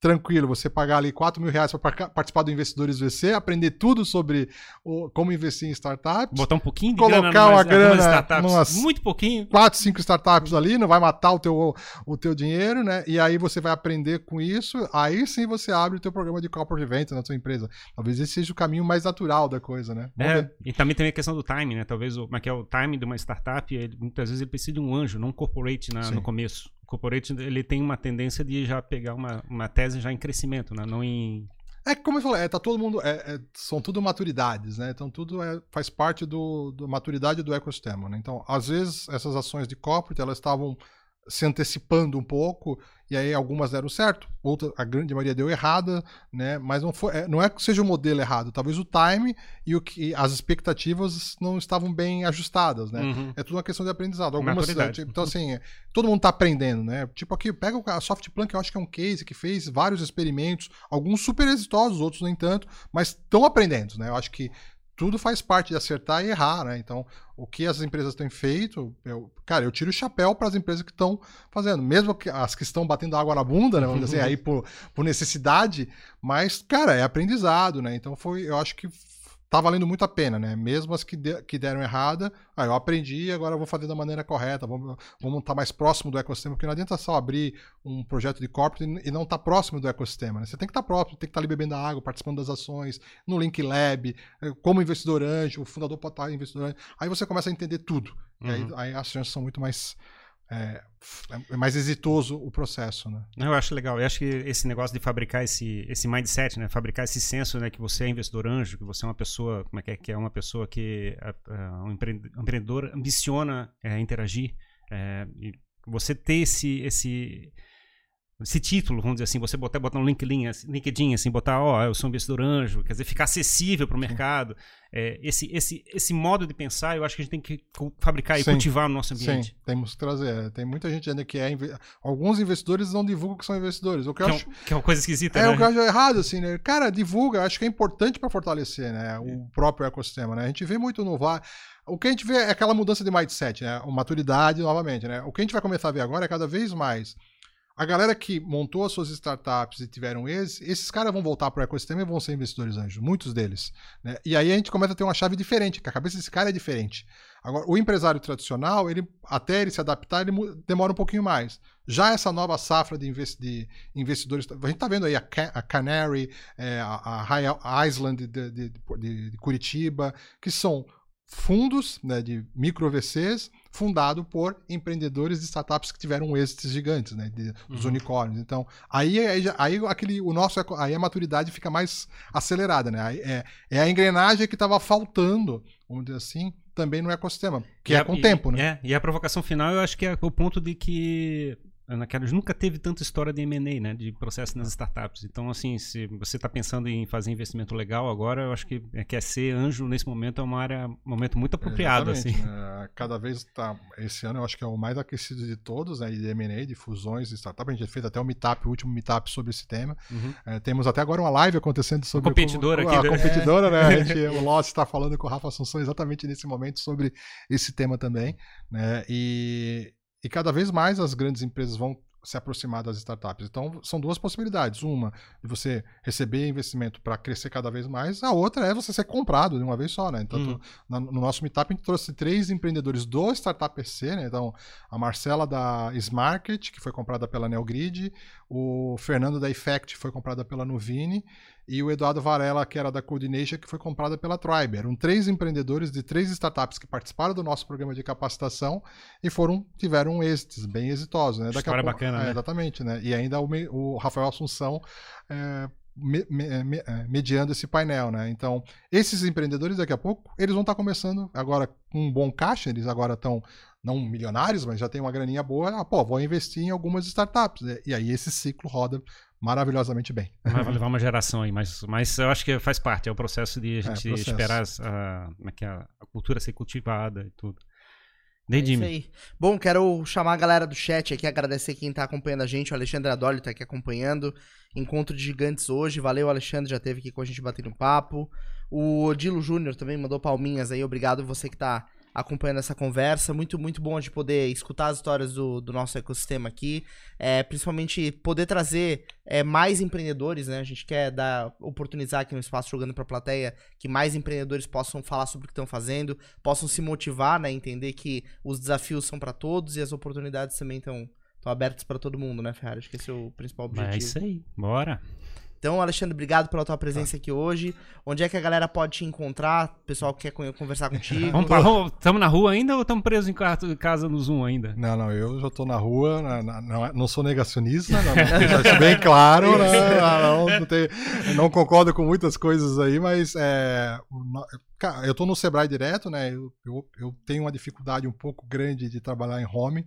tranquilo, você pagar ali 4 mil reais para participar do Investidores VC, aprender tudo sobre o, como investir em startups. Botar um pouquinho de colocar grana uma grana startups, muito pouquinho. 4, 5 startups ali, não vai matar o teu, o teu dinheiro, né? E aí você vai aprender com isso, aí sim você abre o teu programa de corporate event na sua empresa. Talvez esse seja o caminho mais natural da coisa, né? é, e também tem a questão do timing, né? Talvez o, é que é o timing de uma startup, ele, muitas vezes ele precisa de um anjo, não um corporate na, no começo corporate ele tem uma tendência de já pegar uma, uma tese já em crescimento, né? não em é como eu falei, é, tá todo mundo. É, é, são tudo maturidades, né? Então tudo é, faz parte do, do maturidade do ecossistema. Né? Então, às vezes, essas ações de corporate elas estavam se antecipando um pouco e aí algumas deram certo, outra, a grande maioria deu errada, né? Mas não foi, é, não é que seja o modelo errado, talvez o time e o que as expectativas não estavam bem ajustadas, né? Uhum. É tudo uma questão de aprendizado. Algumas, tipo, então assim, é, todo mundo está aprendendo, né? Tipo aqui, pega a Softplan, que eu acho que é um case que fez vários experimentos, alguns super exitosos, outros nem tanto, mas estão aprendendo, né? Eu acho que tudo faz parte de acertar e errar, né? Então, o que as empresas têm feito, eu, cara, eu tiro o chapéu para as empresas que estão fazendo, mesmo que as que estão batendo água na bunda, né? Vamos dizer, aí por, por necessidade, mas, cara, é aprendizado, né? Então, foi, eu acho que tá valendo muito a pena, né? Mesmo as que, de, que deram errada, ah, eu aprendi, agora eu vou fazer da maneira correta, vamos, vamos estar mais próximo do ecossistema, porque não adianta só abrir um projeto de corporate e não estar tá próximo do ecossistema, né? Você tem que estar tá próximo, tem que estar tá ali bebendo água, participando das ações, no Link Lab, eh, como investidor anjo, o fundador pode estar investidor anjo, aí você começa a entender tudo, uhum. e aí, uhum. aí as chances são muito mais é, é, mais exitoso o processo, né? Eu acho legal. Eu acho que esse negócio de fabricar esse, esse mindset, né? Fabricar esse senso, né? Que você é investidor anjo, que você é uma pessoa, como é que é? Que é uma pessoa que é, é um empreendedor ambiciona é, interagir. É, você ter esse, esse esse título, vamos dizer assim, você botar, botar no LinkedIn, assim, LinkedIn, assim, botar, ó, eu sou um investidor anjo, quer dizer, ficar acessível para o mercado. É, esse, esse, esse modo de pensar, eu acho que a gente tem que fabricar e Sim. cultivar no nosso ambiente. Sim, temos que trazer. É, tem muita gente ainda que é. Alguns investidores não divulgam que são investidores. O que, que, é acho... é, que é uma coisa esquisita, é, né? o que eu acho errado, assim, né? Cara, divulga, acho que é importante para fortalecer né, o próprio ecossistema, né? A gente vê muito no VAR. O que a gente vê é aquela mudança de mindset, né? Maturidade novamente, né? O que a gente vai começar a ver agora é cada vez mais a galera que montou as suas startups e tiveram esses, esses caras vão voltar para o ecossistema e vão ser investidores anjos, muitos deles. Né? E aí a gente começa a ter uma chave diferente, que a cabeça desse cara é diferente. Agora, o empresário tradicional, ele até ele se adaptar, ele demora um pouquinho mais. Já essa nova safra de, de investidores, a gente está vendo aí a, a Canary, é, a, a Island de, de, de, Curitiba, que são fundos né, de micro VCs fundado por empreendedores de startups que tiveram êxitos gigantes, né, de, dos uhum. unicórnios. Então, aí, aí, aí, aquele, o nosso, aí a maturidade fica mais acelerada, né? É, é a engrenagem que estava faltando, vamos dizer assim, também no ecossistema, que e é a, com o tempo, né? É, e a provocação final, eu acho que é o ponto de que Ana Carlos nunca teve tanta história de M&A, né, de processo nas startups. Então, assim, se você está pensando em fazer investimento legal agora, eu acho que é, quer ser anjo nesse momento é uma área, um momento muito apropriado, assim. É, cada vez está, esse ano eu acho que é o mais aquecido de todos, né, de M&A, de fusões de startups. A gente fez até um meetup, o último meetup sobre esse tema. Uhum. É, temos até agora uma live acontecendo sobre... A competidora como, aqui. A né? competidora, né? A gente, o Loss está falando com o Rafa Assunção exatamente nesse momento sobre esse tema também, né? E e cada vez mais as grandes empresas vão se aproximar das startups. Então, são duas possibilidades. Uma, de você receber investimento para crescer cada vez mais. A outra é você ser comprado de uma vez só, né? Então, uhum. no nosso meetup, a gente trouxe três empreendedores do Startup PC, né? Então, a Marcela da Smarket, que foi comprada pela Neogrid, o Fernando da Effect, foi comprada pela Nuvini, e o Eduardo Varela, que era da Coordination, que foi comprada pela Tribe. Eram três empreendedores de três startups que participaram do nosso programa de capacitação e foram tiveram êxitos bem exitosos. Né? Daqui História pouco, bacana, é, né? Exatamente, né? E ainda o, o Rafael Assunção é, me, me, me, é, mediando esse painel, né? Então, esses empreendedores daqui a pouco, eles vão estar começando agora com um bom caixa, eles agora estão não milionários, mas já tem uma graninha boa, ah, pô, vou investir em algumas startups. Né? E aí esse ciclo roda maravilhosamente bem. Vai levar uma geração aí, mas, mas eu acho que faz parte, é o processo de a é, gente é, esperar a, é a, a, cultura ser cultivada e tudo. É aí. Bom, quero chamar a galera do chat aqui, agradecer quem tá acompanhando a gente. O Alexandre Adoli tá aqui acompanhando. Encontro de gigantes hoje. Valeu, Alexandre, já teve aqui com a gente batendo um papo. O Odilo Júnior também mandou palminhas aí. Obrigado você que tá acompanhando essa conversa. Muito, muito bom de poder escutar as histórias do, do nosso ecossistema aqui. É, principalmente poder trazer é, mais empreendedores, né? A gente quer dar, oportunizar aqui no espaço jogando para a plateia que mais empreendedores possam falar sobre o que estão fazendo, possam se motivar, né? Entender que os desafios são para todos e as oportunidades também estão abertas para todo mundo, né, Ferrari? Acho que esse é o principal objetivo. É isso aí, bora. Então, Alexandre, obrigado pela tua presença aqui hoje. Onde é que a galera pode te encontrar? O pessoal que quer conversar contigo? Estamos na rua ainda ou estamos presos em casa no Zoom ainda? Não, não, eu já estou na rua, não, não, não sou negacionista, não, não, bem claro, né? não, não, tem, não, concordo com muitas coisas aí, mas é, eu estou no Sebrae direto, né? Eu, eu, eu tenho uma dificuldade um pouco grande de trabalhar em home.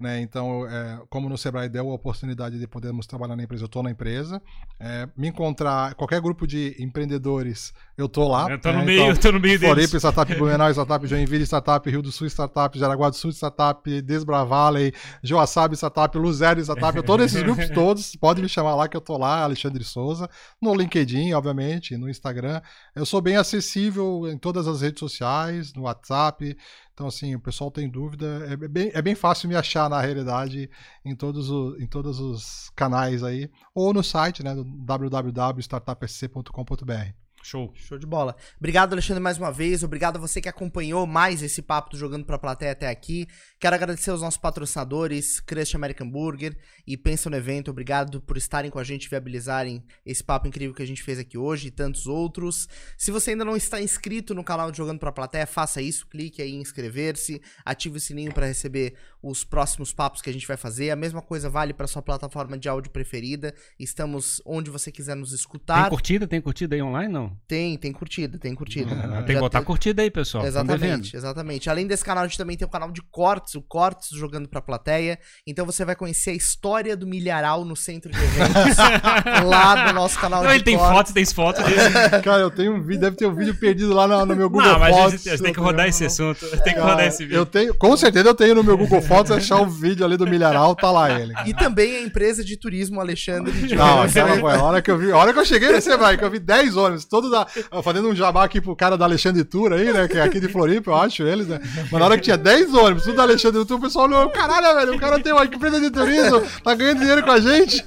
Né? Então, é, como no Sebrae deu a oportunidade de podermos trabalhar na empresa, eu estou na empresa. É, me encontrar, qualquer grupo de empreendedores, eu estou lá. Eu estou né? no meio, então, eu tô no meio Floripa, deles. Startup Blumenau, Startup Joinville, Startup Rio do Sul, Startup Jaraguá do Sul, Startup Desbra Valley, Joaçaba, Startup Luzero, Startup, todos esses grupos todos, podem me chamar lá que eu estou lá, Alexandre Souza, no LinkedIn, obviamente, no Instagram. Eu sou bem acessível em todas as redes sociais, no WhatsApp, então, assim, o pessoal tem dúvida. É bem, é bem fácil me achar, na realidade, em todos, os, em todos os canais aí. Ou no site, né, www.startupsc.com.br. Show. Show de bola. Obrigado, Alexandre, mais uma vez. Obrigado a você que acompanhou mais esse papo do Jogando pra Plateia até aqui. Quero agradecer aos nossos patrocinadores, Crust American Burger e Pensa no Evento. Obrigado por estarem com a gente viabilizarem esse papo incrível que a gente fez aqui hoje e tantos outros. Se você ainda não está inscrito no canal Jogando pra Plateia, faça isso. Clique aí em inscrever-se, ative o sininho para receber os próximos papos que a gente vai fazer. A mesma coisa vale para sua plataforma de áudio preferida. Estamos onde você quiser nos escutar. Tem curtida? Tem curtida aí online, não? Tem, tem curtida, tem curtida. tem que botar tem- curtida aí, pessoal. Exatamente, exatamente. Além desse canal, a gente também tem o canal de cortes, o Cortes jogando pra plateia. Então você vai conhecer a história do milharal no centro de eventos lá do nosso canal Não, de ele tem cortes. fotos, tem fotos dele. Cara, eu tenho um vídeo, deve ter um vídeo perdido lá no, no meu Google Não, mas a gente, a gente tem que rodar esse assunto. Tem que rodar esse vídeo. Eu tenho, com certeza eu tenho no meu Google Fotos, achar o vídeo ali do milharal, tá lá ele. E também a empresa de turismo Alexandre de Não, Você aquela vai- foi a hora que eu vi. A hora que eu cheguei nesse Sebrae, que eu vi 10 ônibus, todos da, fazendo um jabá aqui pro cara da Alexandre Tour aí, né? Que é aqui de Floripa, eu acho eles, né? Mas na hora que tinha 10 ônibus, tudo da Alexandre Tour, o pessoal olhou, caralho, velho, o cara tem uma empresa de turismo, tá ganhando dinheiro com a gente.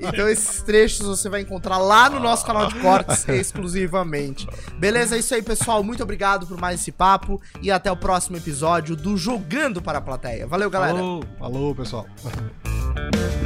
Então esses trechos você vai encontrar lá no nosso canal de cortes exclusivamente. Beleza? É isso aí, pessoal. Muito obrigado por mais esse papo e até o próximo episódio do Jogando para a Plateia ideia. Valeu, galera. Falou, Falou pessoal.